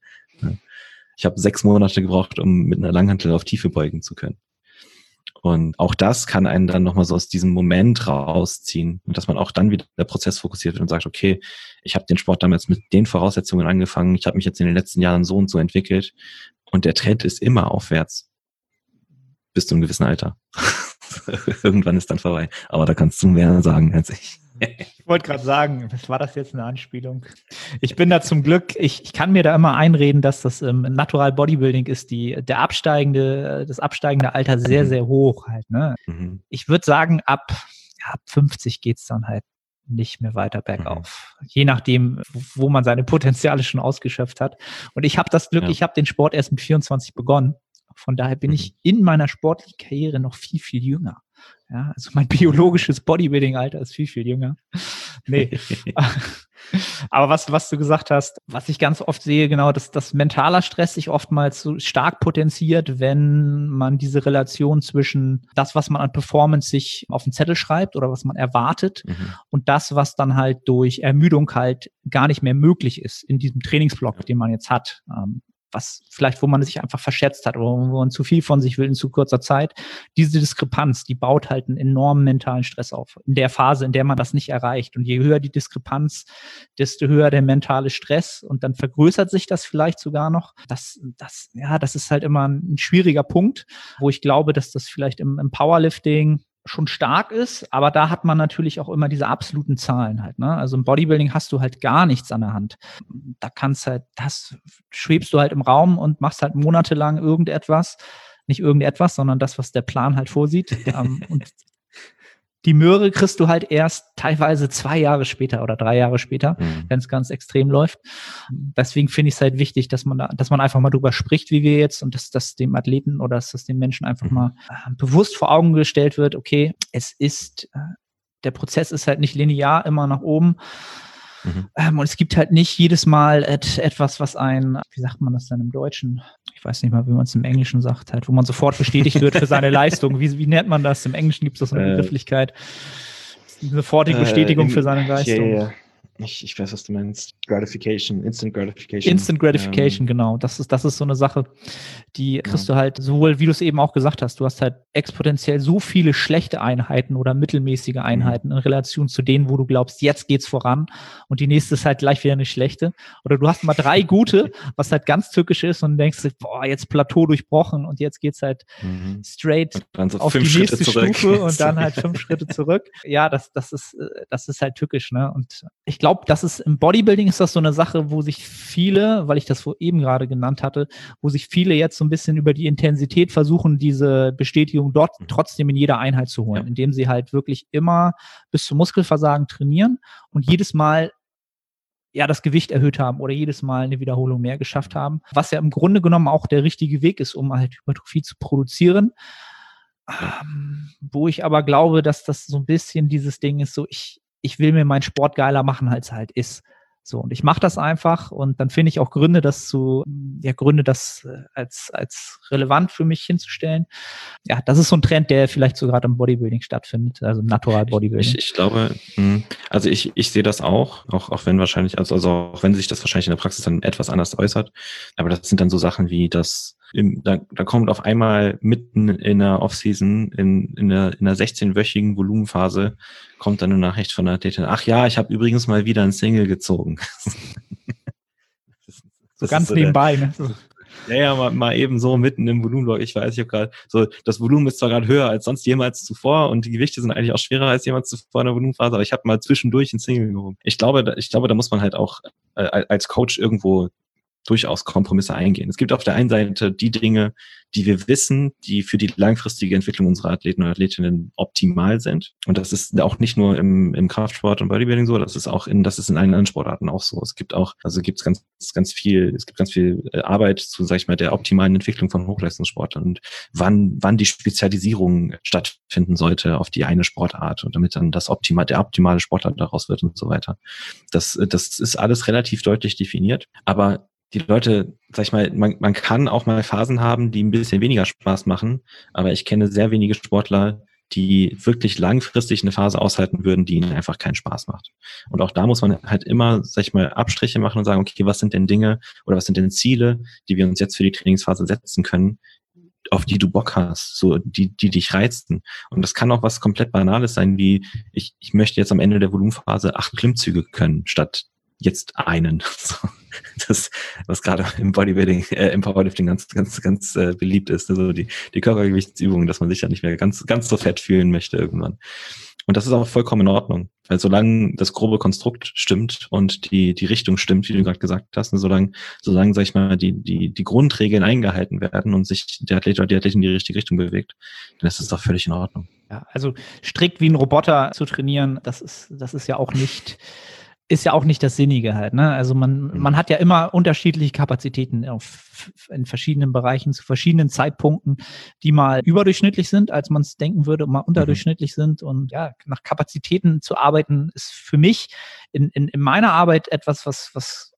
Ich habe sechs Monate gebraucht, um mit einer Langhantel auf Tiefe beugen zu können. Und auch das kann einen dann nochmal so aus diesem Moment rausziehen und dass man auch dann wieder der Prozess fokussiert wird und sagt, okay, ich habe den Sport damals mit den Voraussetzungen angefangen, ich habe mich jetzt in den letzten Jahren so und so entwickelt und der Trend ist immer aufwärts bis zu einem gewissen Alter. Irgendwann ist dann vorbei. Aber da kannst du mehr sagen als ich. Ich wollte gerade sagen, war das jetzt eine Anspielung? Ich bin da zum Glück, ich, ich kann mir da immer einreden, dass das im ähm, Natural Bodybuilding ist, die, der absteigende, das absteigende Alter sehr, mhm. sehr hoch halt. Ne? Mhm. Ich würde sagen, ab, ja, ab 50 geht's dann halt nicht mehr weiter bergauf. Mhm. Je nachdem, wo man seine Potenziale schon ausgeschöpft hat. Und ich habe das Glück, ja. ich habe den Sport erst mit 24 begonnen. Von daher bin mhm. ich in meiner sportlichen Karriere noch viel, viel jünger. Ja, also mein biologisches Bodybuilding-Alter ist viel, viel jünger. Nee. Aber was, was du gesagt hast, was ich ganz oft sehe, genau, dass das mentaler Stress sich oftmals so stark potenziert, wenn man diese Relation zwischen das, was man an Performance sich auf den Zettel schreibt oder was man erwartet mhm. und das, was dann halt durch Ermüdung halt gar nicht mehr möglich ist in diesem Trainingsblock, den man jetzt hat. Was vielleicht, wo man sich einfach verschätzt hat oder wo man zu viel von sich will in zu kurzer Zeit. Diese Diskrepanz, die baut halt einen enormen mentalen Stress auf. In der Phase, in der man das nicht erreicht. Und je höher die Diskrepanz, desto höher der mentale Stress. Und dann vergrößert sich das vielleicht sogar noch. Das, das, ja, das ist halt immer ein schwieriger Punkt, wo ich glaube, dass das vielleicht im, im Powerlifting schon stark ist, aber da hat man natürlich auch immer diese absoluten Zahlen halt. Ne? Also im Bodybuilding hast du halt gar nichts an der Hand. Da kannst halt, das schwebst du halt im Raum und machst halt monatelang irgendetwas. Nicht irgendetwas, sondern das, was der Plan halt vorsieht. Ähm, und die Möhre kriegst du halt erst teilweise zwei Jahre später oder drei Jahre später, mhm. wenn es ganz extrem läuft. Deswegen finde ich es halt wichtig, dass man da, dass man einfach mal drüber spricht, wie wir jetzt, und dass das dem Athleten oder dass das den Menschen einfach mhm. mal äh, bewusst vor Augen gestellt wird, okay, es ist, äh, der Prozess ist halt nicht linear immer nach oben. Mhm. Ähm, und es gibt halt nicht jedes Mal et, etwas, was ein, wie sagt man das denn im Deutschen? Ich weiß nicht mal, wie man es im Englischen sagt, halt, wo man sofort bestätigt wird für seine Leistung. Wie, wie nennt man das? Im Englischen gibt es das eine äh, Begrifflichkeit. Sofortige äh, Bestätigung äh, für seine Leistung. Yeah, yeah. Ich, ich weiß, was du meinst. Gratification, Instant Gratification. Instant Gratification, Ähm, genau. Das ist, das ist so eine Sache, die kriegst du halt sowohl, wie du es eben auch gesagt hast, du hast halt exponentiell so viele schlechte Einheiten oder mittelmäßige Mhm. Einheiten in Relation zu denen, wo du glaubst, jetzt geht's voran und die nächste ist halt gleich wieder eine schlechte. Oder du hast mal drei gute, was halt ganz tückisch ist und denkst, boah, jetzt Plateau durchbrochen und jetzt geht's halt mhm. straight so auf die Schritte nächste zurück. Stufe und dann halt fünf Schritte zurück. Ja, das, das ist, äh, das ist halt tückisch, ne? Und ich glaube, das ist im Bodybuilding ist das so eine Sache, wo sich viele, weil ich das vor eben gerade genannt hatte, wo sich viele jetzt so ein bisschen über die Intensität versuchen, diese Bestätigung dort Mhm. trotzdem in jeder Einheit zu holen, Ja. indem sie halt wirklich immer bis zum Muskelversagen trainieren und jedes Mal ja das Gewicht erhöht haben oder jedes Mal eine Wiederholung mehr geschafft haben, was ja im Grunde genommen auch der richtige Weg ist, um halt Hypertrophie zu produzieren. Ähm, wo ich aber glaube, dass das so ein bisschen dieses Ding ist, so ich, ich will mir meinen Sport geiler machen, als er halt ist. So, und ich mache das einfach und dann finde ich auch Gründe, das zu, ja, Gründe, das äh, als, als relevant für mich hinzustellen. Ja, das ist so ein Trend, der vielleicht so gerade im Bodybuilding stattfindet, also im Natural Bodybuilding. Ich, ich glaube, mh, also ich, ich sehe das auch, auch, auch wenn wahrscheinlich, also, also auch wenn sich das wahrscheinlich in der Praxis dann etwas anders äußert, aber das sind dann so Sachen wie das, im, da, da kommt auf einmal mitten in der Offseason, in, in der, in der 16-wöchigen Volumenphase, kommt dann eine Nachricht von der Athletin, ach ja, ich habe übrigens mal wieder ein Single gezogen. Das so ganz so der- nebenbei, ne? Ja, ja, mal, mal eben so mitten im Volumenblock. Ich weiß, ich habe gerade so, das Volumen ist zwar gerade höher als sonst jemals zuvor und die Gewichte sind eigentlich auch schwerer als jemals zuvor in der Volumenphase, aber ich habe mal zwischendurch ein Single gehoben. Ich glaube, da, ich glaube, da muss man halt auch äh, als Coach irgendwo durchaus Kompromisse eingehen. Es gibt auf der einen Seite die Dinge, die wir wissen, die für die langfristige Entwicklung unserer Athleten und Athletinnen optimal sind. Und das ist auch nicht nur im, im Kraftsport und Bodybuilding so, das ist auch in, das ist in allen anderen Sportarten auch so. Es gibt auch, also gibt es ganz, ganz viel, es gibt ganz viel äh, Arbeit zu, sag ich mal, der optimalen Entwicklung von Hochleistungssportlern und wann, wann die Spezialisierung stattfinden sollte auf die eine Sportart und damit dann das optimal, der optimale Sportler daraus wird und so weiter. Das, das ist alles relativ deutlich definiert, aber die Leute, sag ich mal, man, man kann auch mal Phasen haben, die ein bisschen weniger Spaß machen, aber ich kenne sehr wenige Sportler, die wirklich langfristig eine Phase aushalten würden, die ihnen einfach keinen Spaß macht. Und auch da muss man halt immer, sag ich mal, Abstriche machen und sagen, okay, was sind denn Dinge oder was sind denn Ziele, die wir uns jetzt für die Trainingsphase setzen können, auf die du Bock hast, so die, die dich reizen. Und das kann auch was komplett Banales sein, wie ich, ich möchte jetzt am Ende der Volumenphase acht Klimmzüge können, statt jetzt einen. So, das, was gerade im Bodybuilding, äh, im Powerlifting ganz, ganz, ganz äh, beliebt ist. Also die, die Körpergewichtsübungen, dass man sich ja nicht mehr ganz, ganz so fett fühlen möchte irgendwann. Und das ist auch vollkommen in Ordnung. Weil solange das grobe Konstrukt stimmt und die, die Richtung stimmt, wie du gerade gesagt hast, und solange, solange, sag ich mal, die, die, die Grundregeln eingehalten werden und sich der Athlet oder die Athletin in die richtige Richtung bewegt, dann ist das doch völlig in Ordnung. Ja, also strikt wie ein Roboter zu trainieren, das ist, das ist ja auch nicht, ist ja auch nicht das Sinnige halt. Ne? Also man, Mhm. man hat ja immer unterschiedliche Kapazitäten auf, in verschiedenen Bereichen zu verschiedenen Zeitpunkten, die mal überdurchschnittlich sind, als man es denken würde, mal unterdurchschnittlich sind. Und ja, nach Kapazitäten zu arbeiten, ist für mich in, in, in meiner Arbeit etwas, was, was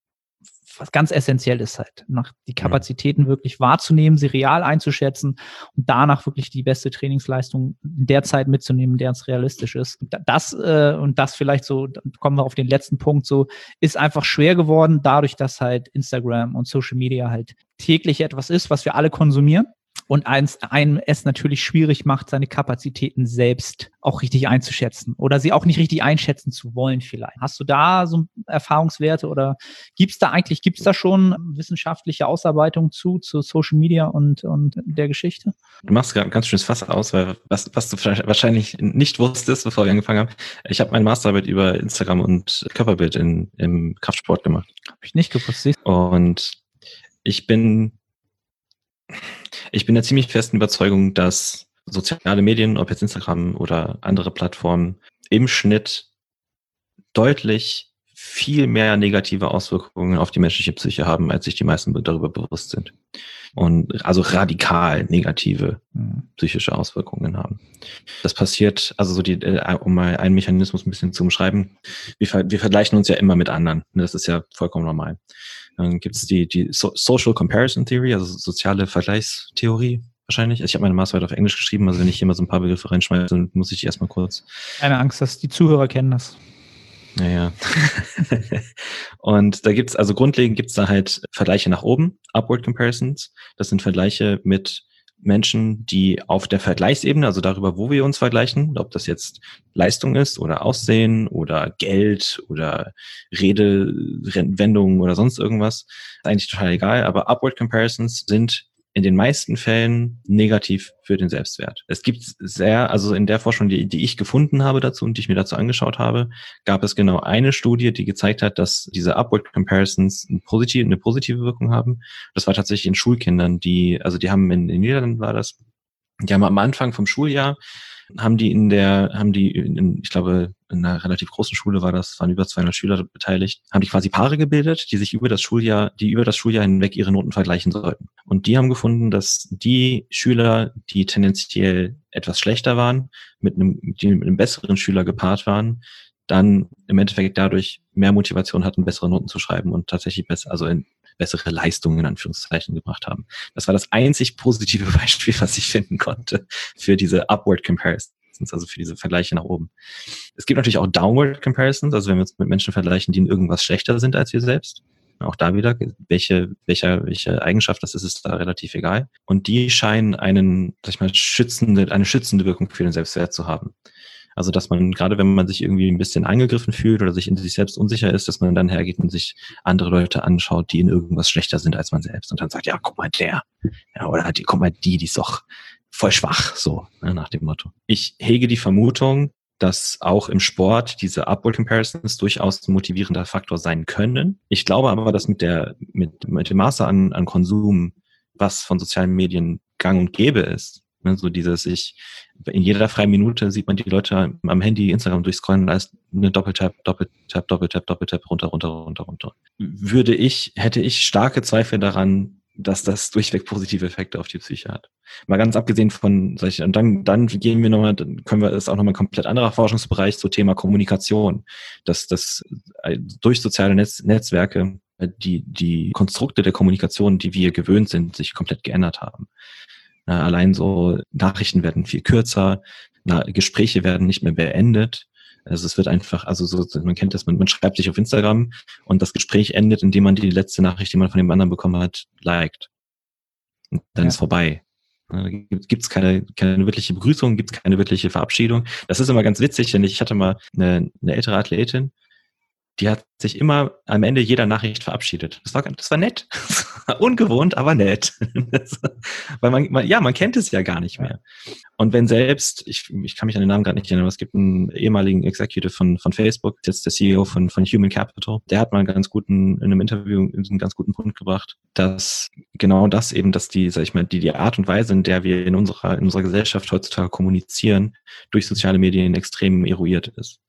was ganz essentiell ist halt, nach die Kapazitäten wirklich wahrzunehmen, sie real einzuschätzen und danach wirklich die beste Trainingsleistung in der Zeit mitzunehmen, der es realistisch ist. Das äh, und das vielleicht so, dann kommen wir auf den letzten Punkt, so ist einfach schwer geworden, dadurch, dass halt Instagram und Social Media halt täglich etwas ist, was wir alle konsumieren und eins, einem es natürlich schwierig macht, seine Kapazitäten selbst auch richtig einzuschätzen oder sie auch nicht richtig einschätzen zu wollen vielleicht. Hast du da so Erfahrungswerte oder gibt's da eigentlich, gibt's da schon wissenschaftliche Ausarbeitung zu, zu Social Media und, und der Geschichte? Du machst gerade ein ganz schönes Fass aus, weil was, was du wahrscheinlich nicht wusstest, bevor wir angefangen haben, ich habe meine Masterarbeit über Instagram und Körperbild in, im Kraftsport gemacht. Habe ich nicht gewusst. Und ich bin, ich bin der ziemlich festen Überzeugung, dass soziale Medien, ob jetzt Instagram oder andere Plattformen, im Schnitt deutlich viel mehr negative Auswirkungen auf die menschliche Psyche haben, als sich die meisten darüber bewusst sind. Und also radikal negative Hm. psychische Auswirkungen haben. Das passiert, also so die, äh, um mal einen Mechanismus ein bisschen zu umschreiben, wir, ver wir vergleichen uns ja immer mit anderen. Das ist ja vollkommen normal. Dann gibt es die, die so Social Comparison Theory, also soziale Vergleichstheorie wahrscheinlich. Also ich habe meine Masterarbeit auf Englisch geschrieben, also wenn ich hier mal so ein paar Begriffe reinschmeiße, dann muss ich die erstmal kurz. Keine Angst, dass die Zuhörer kennen das. Naja. und da gibt's also grundlegend gibt's da halt Vergleiche nach oben, Upward Comparisons. Das sind Vergleiche mit Menschen, die auf der Vergleichsebene, also darüber, wo wir uns vergleichen, ob das jetzt Leistung ist oder Aussehen oder Geld oder Redewendungen oder sonst irgendwas, eigentlich total egal. Aber Upward Comparisons sind in den meisten Fällen negativ für den Selbstwert. Es gibt sehr, also in der Forschung, die, die ich gefunden habe dazu und die ich mir dazu angeschaut habe, gab es genau eine Studie, die gezeigt hat, dass diese Upward Comparisons eine positive, eine positive Wirkung haben. Das war tatsächlich in Schulkindern, die, also die haben in, in Niederlanden war das, die haben am Anfang vom Schuljahr haben die in der, haben die, in, ich glaube, in einer relativ großen Schule war das, waren über 200 Schüler beteiligt, haben die quasi Paare gebildet, die sich über das Schuljahr, die über das Schuljahr hinweg ihre Noten vergleichen sollten. Und die haben gefunden, dass die Schüler, die tendenziell etwas schlechter waren, mit einem, die mit einem besseren Schüler gepaart waren, dann im Endeffekt dadurch mehr Motivation hatten, bessere Noten zu schreiben und tatsächlich besser, also in bessere Leistungen in Anführungszeichen gebracht haben. Das war das einzig positive Beispiel, was ich finden konnte für diese Upward Comparisons, also für diese Vergleiche nach oben. Es gibt natürlich auch Downward Comparisons, also wenn wir uns mit Menschen vergleichen, die in irgendwas schlechter sind als wir selbst. Auch da wieder, welche, welche, welche Eigenschaft das ist, ist da relativ egal. Und die scheinen einen, sag ich mal, schützende, eine schützende Wirkung für den Selbstwert zu haben. Also, dass man, gerade wenn man sich irgendwie ein bisschen angegriffen fühlt oder sich in sich selbst unsicher ist, dass man dann hergeht und sich andere Leute anschaut, die in irgendwas schlechter sind als man selbst und dann sagt, ja, guck mal, der. Ja, oder die, guck mal, die, die ist doch voll schwach, so, ne, nach dem Motto. Ich hege die Vermutung, dass auch im Sport diese Upward Comparisons durchaus ein motivierender Faktor sein können. Ich glaube aber, dass mit der, mit, mit dem Maße an, an Konsum, was von sozialen Medien gang und gäbe ist, Ne, so dieses, ich, in jeder freien Minute sieht man die Leute am Handy Instagram durchscrollen, da ist eine Doppeltap, Doppeltap, Doppeltap, Doppeltap, runter, runter, runter, runter. Würde ich, hätte ich starke Zweifel daran, dass das durchweg positive Effekte auf die Psyche hat. Mal ganz abgesehen von solchen, und dann, dann gehen wir nochmal, dann können wir, das auch nochmal ein komplett anderer Forschungsbereich zum Thema Kommunikation, dass das äh, durch soziale Netz, Netzwerke äh, die, die Konstrukte der Kommunikation, die wir gewöhnt sind, sich komplett geändert haben. Allein so Nachrichten werden viel kürzer, Gespräche werden nicht mehr beendet. Also es wird einfach, also so, man kennt das, man, man schreibt sich auf Instagram und das Gespräch endet, indem man die letzte Nachricht, die man von dem anderen bekommen hat, liked. Und dann ja. ist vorbei. Da gibt es keine, keine wirkliche Begrüßung, gibt es keine wirkliche Verabschiedung. Das ist immer ganz witzig, denn ich hatte mal eine, eine ältere Athletin, die hat sich immer am Ende jeder Nachricht verabschiedet. Das war, das war nett. Ungewohnt, aber nett. weil man, man, ja, man kennt es ja gar nicht mehr. Und wenn selbst, ich, ich kann mich an den Namen gerade nicht erinnern, aber es gibt einen ehemaligen Executive von, von Facebook, jetzt der CEO von, von Human Capital, der hat mal einen ganz guten, in einem Interview einen ganz guten Punkt gebracht, dass genau das eben, dass die, sag ich mal, die, die Art und Weise, in der wir in unserer, in unserer Gesellschaft heutzutage kommunizieren, durch soziale Medien extrem eruiert ist.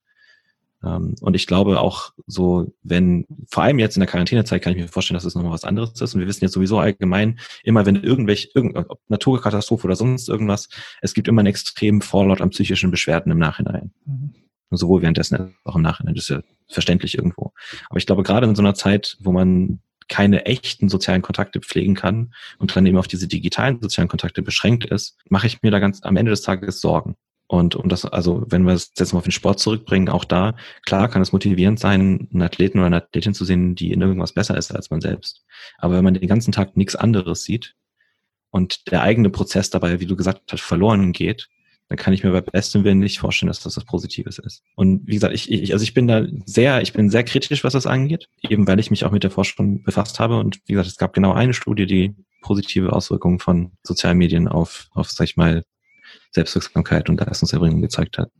Ähm, und ich glaube auch so, wenn, vor allem jetzt in der Quarantänezeit kann ich mir vorstellen, dass es nochmal was anderes ist. Und wir wissen jetzt sowieso allgemein, immer wenn irgendwelche, irgendeine Naturkatastrophe oder sonst irgendwas, es gibt immer einen extremen Fallout an psychischen Beschwerden im Nachhinein. Mhm. Sowohl währenddessen als auch im Nachhinein. Das ist ja verständlich irgendwo. Aber ich glaube, gerade in so einer Zeit, wo man keine echten sozialen Kontakte pflegen kann und dann eben auf diese digitalen sozialen Kontakte beschränkt ist, mache ich mir da ganz am Ende des Tages Sorgen. Und um das, also wenn wir es jetzt mal auf den Sport zurückbringen, auch da, klar kann es motivierend sein, einen Athleten oder eine Athletin zu sehen, die in irgendwas besser ist als man selbst. Aber wenn man den ganzen Tag nichts anderes sieht und der eigene Prozess dabei, wie du gesagt hast, verloren geht, dann kann ich mir bei bestem Willen nicht vorstellen, dass das was Positives ist. Und wie gesagt, ich, ich, also ich bin da sehr, ich bin sehr kritisch, was das angeht, eben weil ich mich auch mit der Forschung befasst habe. Und wie gesagt, es gab genau eine Studie, die positive Auswirkungen von sozialen Medien auf, auf, sag ich mal, Selbstwirksamkeit und Leistungserbringung gezeigt hat.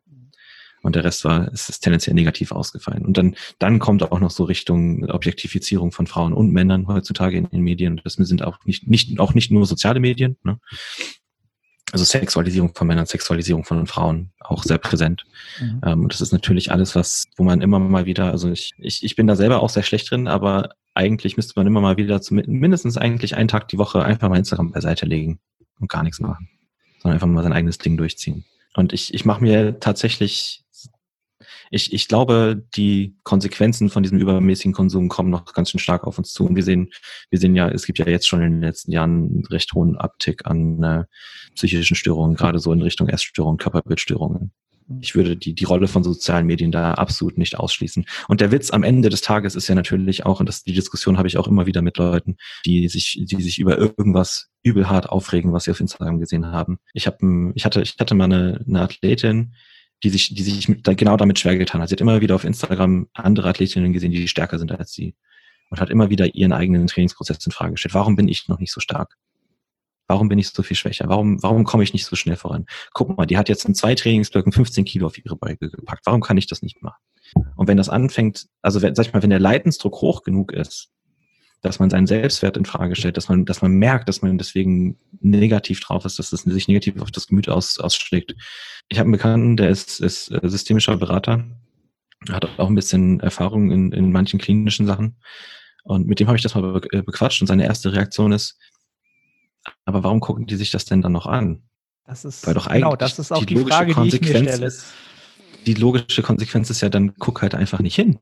Und der Rest war, es ist tendenziell negativ ausgefallen. Und dann, dann kommt auch noch so Richtung Objektifizierung von Frauen und Männern heutzutage in den Medien. Das sind auch nicht, nicht, auch nicht nur soziale Medien, ne? Also Sexualisierung von Männern, Sexualisierung von Frauen auch sehr präsent. Mhm. Ähm, und das ist natürlich alles, was, wo man immer mal wieder, also ich, ich, ich bin da selber auch sehr schlecht drin, aber eigentlich müsste man immer mal wieder mindestens eigentlich einen Tag die Woche einfach mal Instagram beiseite legen und gar nichts machen sondern einfach mal sein eigenes Ding durchziehen. Und ich, ich mache mir tatsächlich, ich, ich glaube, die Konsequenzen von diesem übermäßigen Konsum kommen noch ganz schön stark auf uns zu. Und wir sehen, wir sehen ja, es gibt ja jetzt schon in den letzten Jahren einen recht hohen Abtick an äh, psychischen Störungen, gerade so in Richtung Essstörungen, Körperbildstörungen. Ich würde die, die Rolle von sozialen Medien da absolut nicht ausschließen. Und der Witz am Ende des Tages ist ja natürlich auch, und das, die Diskussion habe ich auch immer wieder mit Leuten, die sich, die sich über irgendwas übel hart aufregen, was sie auf Instagram gesehen haben. Ich habe, ich hatte, ich hatte mal eine, eine Athletin, die sich, die sich genau damit schwer getan hat. Sie hat immer wieder auf Instagram andere Athletinnen gesehen, die stärker sind als sie. Und hat immer wieder ihren eigenen Trainingsprozess in Frage gestellt. Warum bin ich noch nicht so stark? Warum bin ich so viel schwächer? Warum, warum komme ich nicht so schnell voran? Guck mal, die hat jetzt in zwei Trainingsblöcken 15 Kilo auf ihre Beuge gepackt. Warum kann ich das nicht machen? Und wenn das anfängt, also wenn, sag ich mal, wenn der Leidensdruck hoch genug ist, dass man seinen Selbstwert in Frage stellt, dass man, dass man merkt, dass man deswegen negativ drauf ist, dass das sich negativ auf das Gemüt aus, ausschlägt. Ich habe einen Bekannten, der ist, ist äh, systemischer Berater, hat auch ein bisschen Erfahrung in, in manchen klinischen Sachen. Und mit dem habe ich das mal äh, bequatscht und seine erste Reaktion ist, aber warum gucken die sich das denn dann noch an? Das ist, Weil doch eigentlich genau, das ist auch die, die Frage, die ich mir. Ist, die logische Konsequenz ist ja, dann guck halt einfach nicht hin.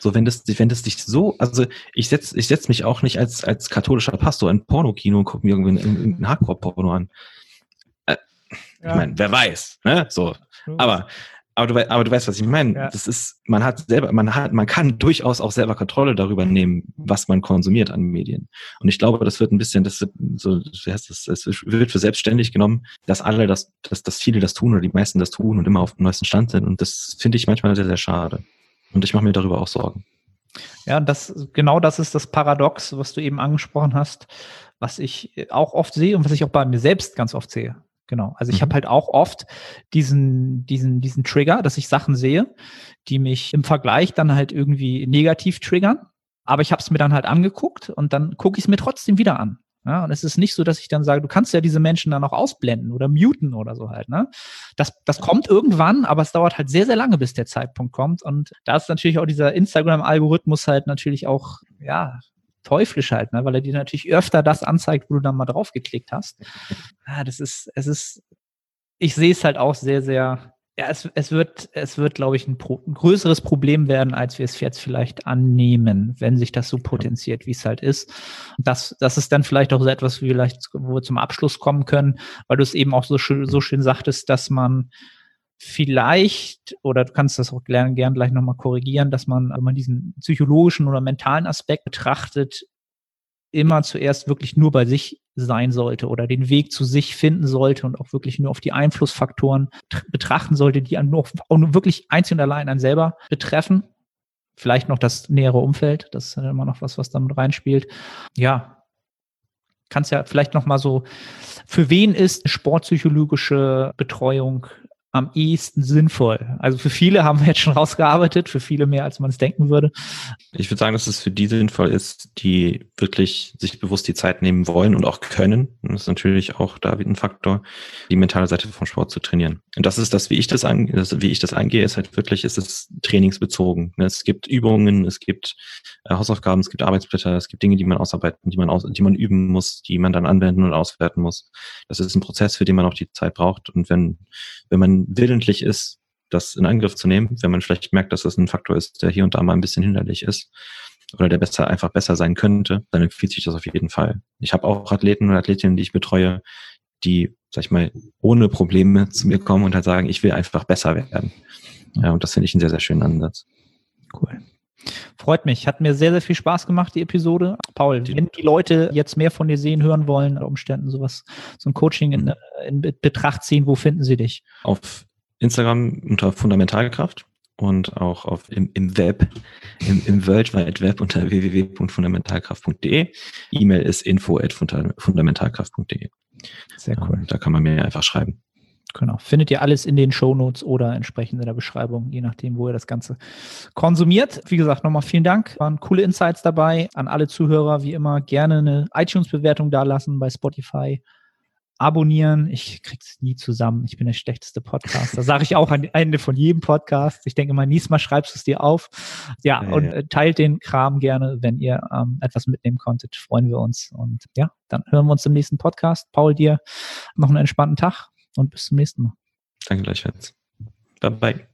So, wenn das, wenn das dich so, also ich setz, ich setz mich auch nicht als, als katholischer Pastor in Pornokino und gucke mir irgendwie ein Hardcore-Porno an. Äh, ja. Ich meine, wer weiß, ne? So. Aber aber du, aber du weißt, was ich meine. Ja. Das ist, man hat selber, man hat, man kann durchaus auch selber Kontrolle darüber nehmen, was man konsumiert an Medien. Und ich glaube, das wird ein bisschen, das wird so, heißt das, es wird für selbstständig genommen, dass alle das, dass, dass viele das tun oder die meisten das tun und immer auf dem neuesten Stand sind. Und das finde ich manchmal sehr, sehr schade. Und ich mache mir darüber auch Sorgen. Ja, das, genau das ist das Paradox, was du eben angesprochen hast, was ich auch oft sehe und was ich auch bei mir selbst ganz oft sehe. Genau. Also ich mhm. habe halt auch oft diesen, diesen, diesen Trigger, dass ich Sachen sehe, die mich im Vergleich dann halt irgendwie negativ triggern. Aber ich habe es mir dann halt angeguckt und dann gucke ich es mir trotzdem wieder an. Ja, und es ist nicht so, dass ich dann sage, du kannst ja diese Menschen dann auch ausblenden oder muten oder so halt. Ne? Das, das kommt irgendwann, aber es dauert halt sehr, sehr lange, bis der Zeitpunkt kommt. Und da ist natürlich auch dieser Instagram-Algorithmus halt natürlich auch, ja, teuflisch halt, ne? weil er dir natürlich öfter das anzeigt, wo du dann mal drauf geklickt hast. Ja, das ist, es ist, ich sehe es halt auch sehr, sehr, ja, es, es wird, es wird, glaube ich, ein, Pro, ein größeres Problem werden, als wir es jetzt vielleicht annehmen, wenn sich das so potenziert, wie es halt ist. Das, das ist dann vielleicht auch so etwas, vielleicht, wo wir zum Abschluss kommen können, weil du es eben auch so schön, so schön sagtest, dass man vielleicht, oder du kannst das auch gern, gern gleich nochmal korrigieren, dass man, wenn man diesen psychologischen oder mentalen Aspekt betrachtet, immer zuerst wirklich nur bei sich sein sollte oder den Weg zu sich finden sollte und auch wirklich nur auf die Einflussfaktoren betrachten sollte, die nur, nur wirklich einzig und allein einen selber betreffen. Vielleicht noch das nähere Umfeld, das ist immer noch was, was damit reinspielt. Ja, kannst ja vielleicht noch mal so, für wen ist sportpsychologische Betreuung am ehesten sinnvoll? Also für viele haben wir jetzt schon rausgearbeitet, für viele mehr, als man es denken würde. Ich würde sagen, dass es für die sinnvoll ist, die wirklich sich bewusst die Zeit nehmen wollen und auch können. das ist natürlich auch da ein Faktor, die mentale Seite vom Sport zu trainieren. Und das ist das, wie ich das, an, wie ich das angehe, ist halt wirklich, ist es trainingsbezogen. Es gibt Übungen, es gibt äh, Hausaufgaben, es gibt Arbeitsblätter, es gibt Dinge, die man ausarbeiten, die man aus, die man üben muss, die man dann anwenden und auswerten muss. Das ist ein Prozess, für den man auch die Zeit braucht. Und wenn, wenn man willentlich ist, das in Angriff zu nehmen, wenn man vielleicht merkt, dass das ein Faktor ist, der hier und da mal ein bisschen hinderlich ist oder der besser einfach besser sein könnte, dann empfiehlt sich das auf jeden Fall. Ich habe auch Athleten und Athletinnen, die ich betreue, die, sag ich mal, ohne Probleme zu mir kommen und halt sagen, ich will einfach besser werden. Ja, und das finde ich einen sehr, sehr schönen Ansatz. Cool. Freut mich. Hat mir sehr, sehr viel Spaß gemacht, die Episode. Paul, wenn die Leute jetzt mehr von dir sehen, hören wollen, unter Umständen sowas, so ein Coaching in, mhm. in Betracht ziehen, wo finden sie dich? Auf Instagram unter Fundamentalkraft und auch auf, im, im Web, im, im World Wide Web unter www.fundamentalkraft.de. E-Mail ist info at fundamentalkraft.de. Sehr cool. Da kann man mir einfach schreiben. Genau. Findet ihr alles in den Show Notes oder entsprechend in der Beschreibung, je nachdem, wo ihr das Ganze konsumiert. Wie gesagt, nochmal vielen Dank. Waren coole Insights dabei. An alle Zuhörer, wie immer, gerne eine iTunes-Bewertung dalassen bei Spotify. Abonnieren. Ich krieg's nie zusammen. Ich bin der schlechteste Podcaster. Sage ich auch am Ende von jedem Podcast. Ich denke mal, nächstes Mal schreibst du es dir auf. Ja, ja und ja. Äh, teilt den Kram gerne, wenn ihr ähm, etwas mitnehmen konntet. Freuen wir uns. Und ja, dann hören wir uns im nächsten Podcast. Paul, dir noch einen entspannten Tag und bis zum nächsten Mal. Danke gleichfalls. Bye bye.